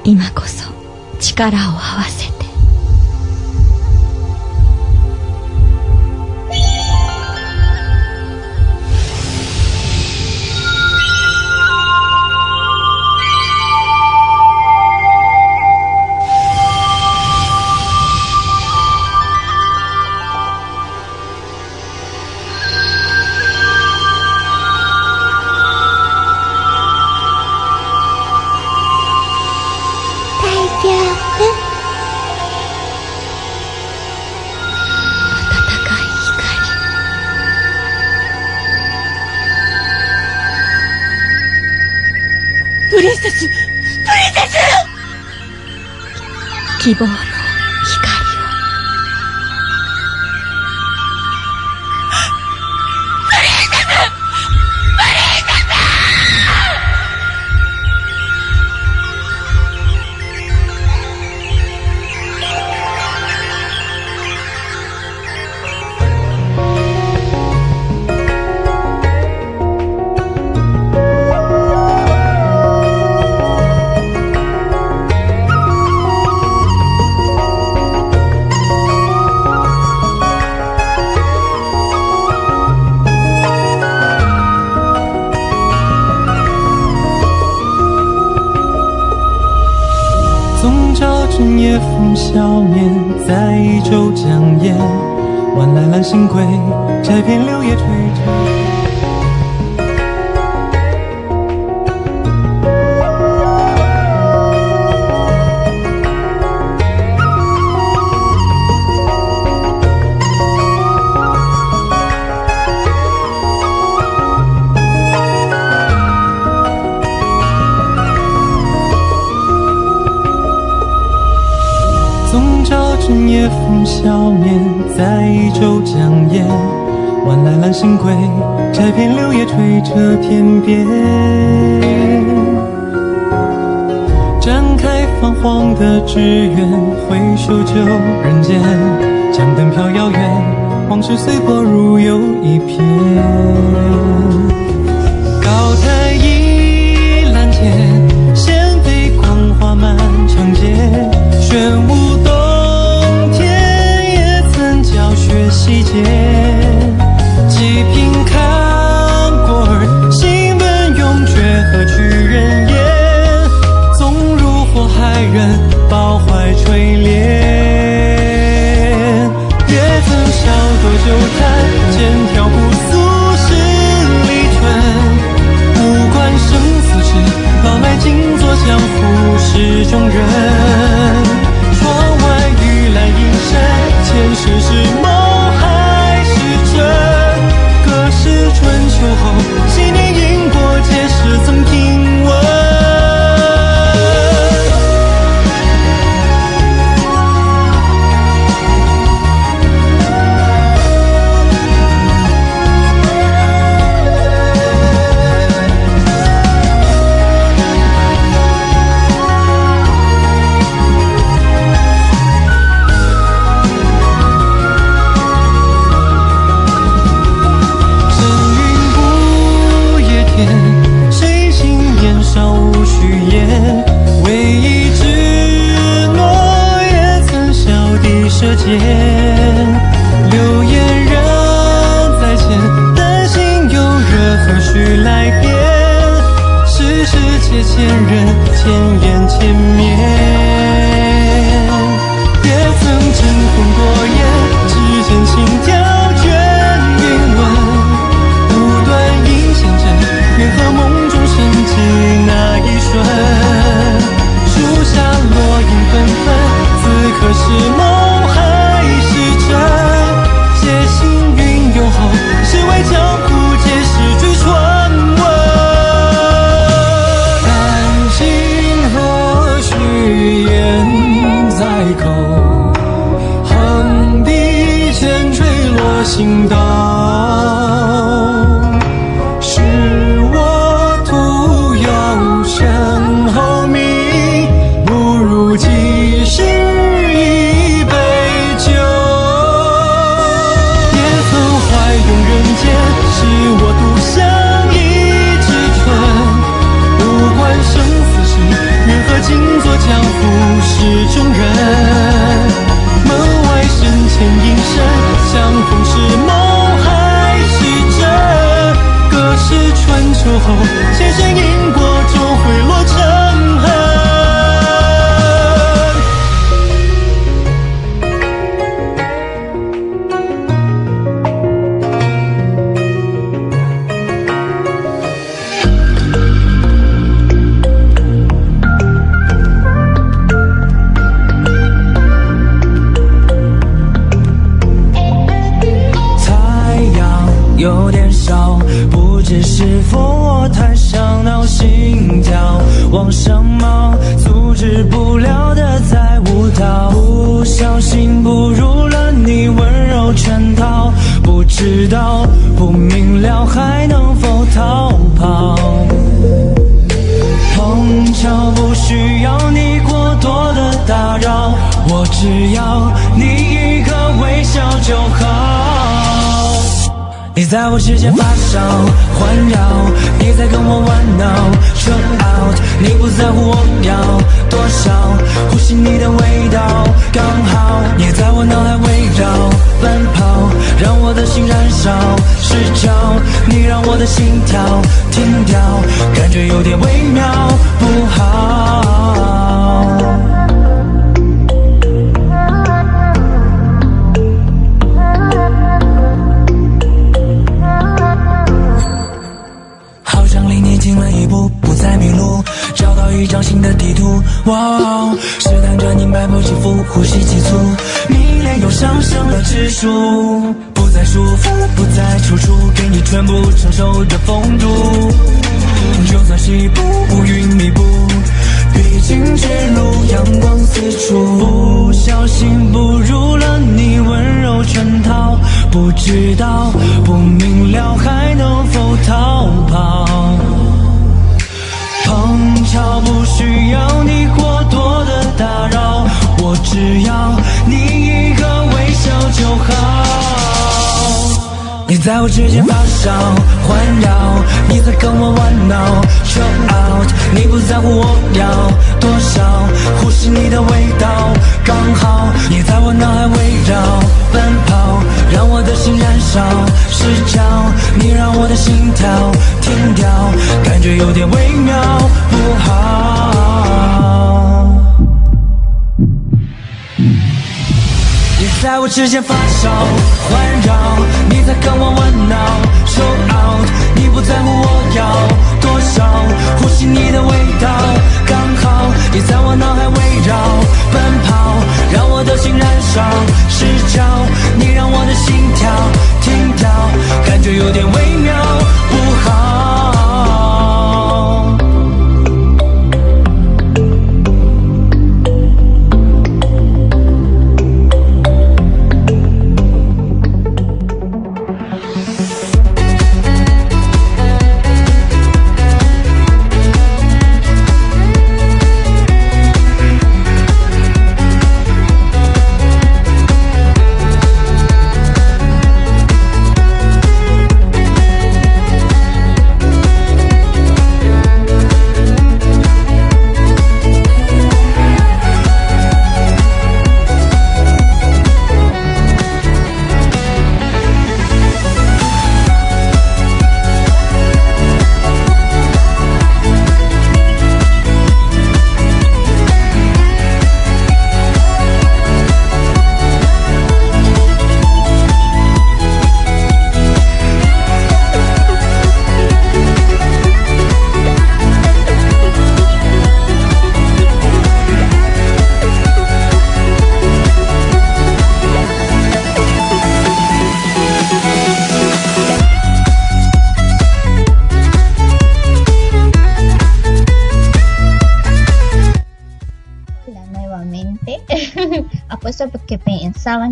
F: 今こそ力を合わせて。
E: 七宝煮酒人间，江灯飘遥远，往事随波如又一片。一舌尖，流言仍在前，丹心犹热，何须来辨？世事皆千人千言。
G: 却有点微你在我指尖发烧环绕，你在跟我玩闹，Show out，你不在乎我要多少，呼吸你的味道刚好，你在我脑海围绕奔跑，让我的心燃烧失焦，你让我的心跳停掉，感觉有点微妙不好。在我指尖发烧环绕，你在跟我玩闹，Show out，你不在乎我要多少，呼吸你的味道刚好，你在我脑海围绕奔跑，让我的心燃烧失焦，你让我的心跳停掉，感觉有点微妙。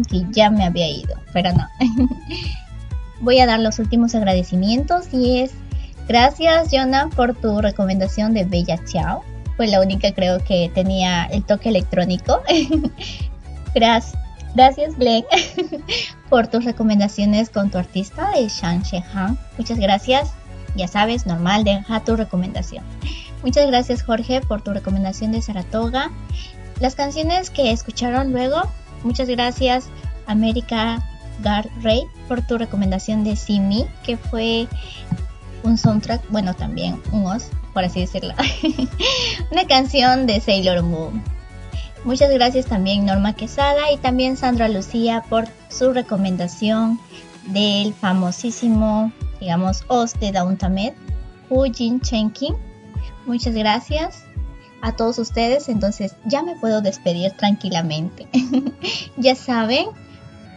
A: Que ya me había ido, pero no. Voy a dar los últimos agradecimientos y es gracias Jonah por tu recomendación de Bella Chao. Fue la única creo que tenía el toque electrónico. gracias, gracias Glenn por tus recomendaciones con tu artista de Shang Han. Muchas gracias. Ya sabes, normal, deja tu recomendación. Muchas gracias Jorge por tu recomendación de Saratoga. Las canciones que escucharon luego, muchas gracias América Guard Ray por tu recomendación de Simi, que fue un soundtrack, bueno también un os, por así decirlo. Una canción de Sailor Moon. Muchas gracias también Norma Quesada y también Sandra Lucía por su recomendación del famosísimo, digamos, os de Downtamed, Hu Jin Chenkin. Muchas gracias a todos ustedes. Entonces ya me puedo despedir tranquilamente. ya saben,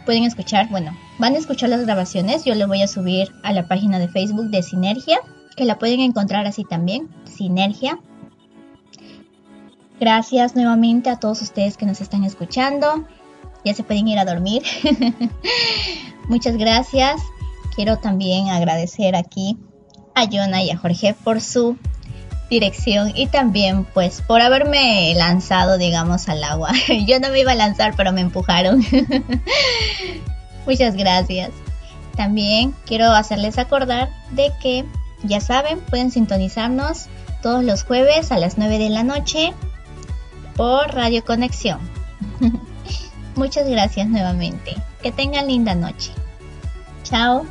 A: pueden escuchar, bueno, van a escuchar las grabaciones, yo le voy a subir a la página de Facebook de Sinergia, que la pueden encontrar así también, Sinergia. Gracias nuevamente a todos ustedes que nos están escuchando. Ya se pueden ir a dormir. Muchas gracias. Quiero también agradecer aquí a Jonah y a Jorge por su dirección y también pues por haberme lanzado digamos al agua. Yo no me iba a lanzar pero me empujaron. Muchas gracias. También quiero hacerles acordar de que ya saben, pueden sintonizarnos todos los jueves a las 9 de la noche por Radio Conexión. Muchas gracias nuevamente. Que tengan linda noche. Chao.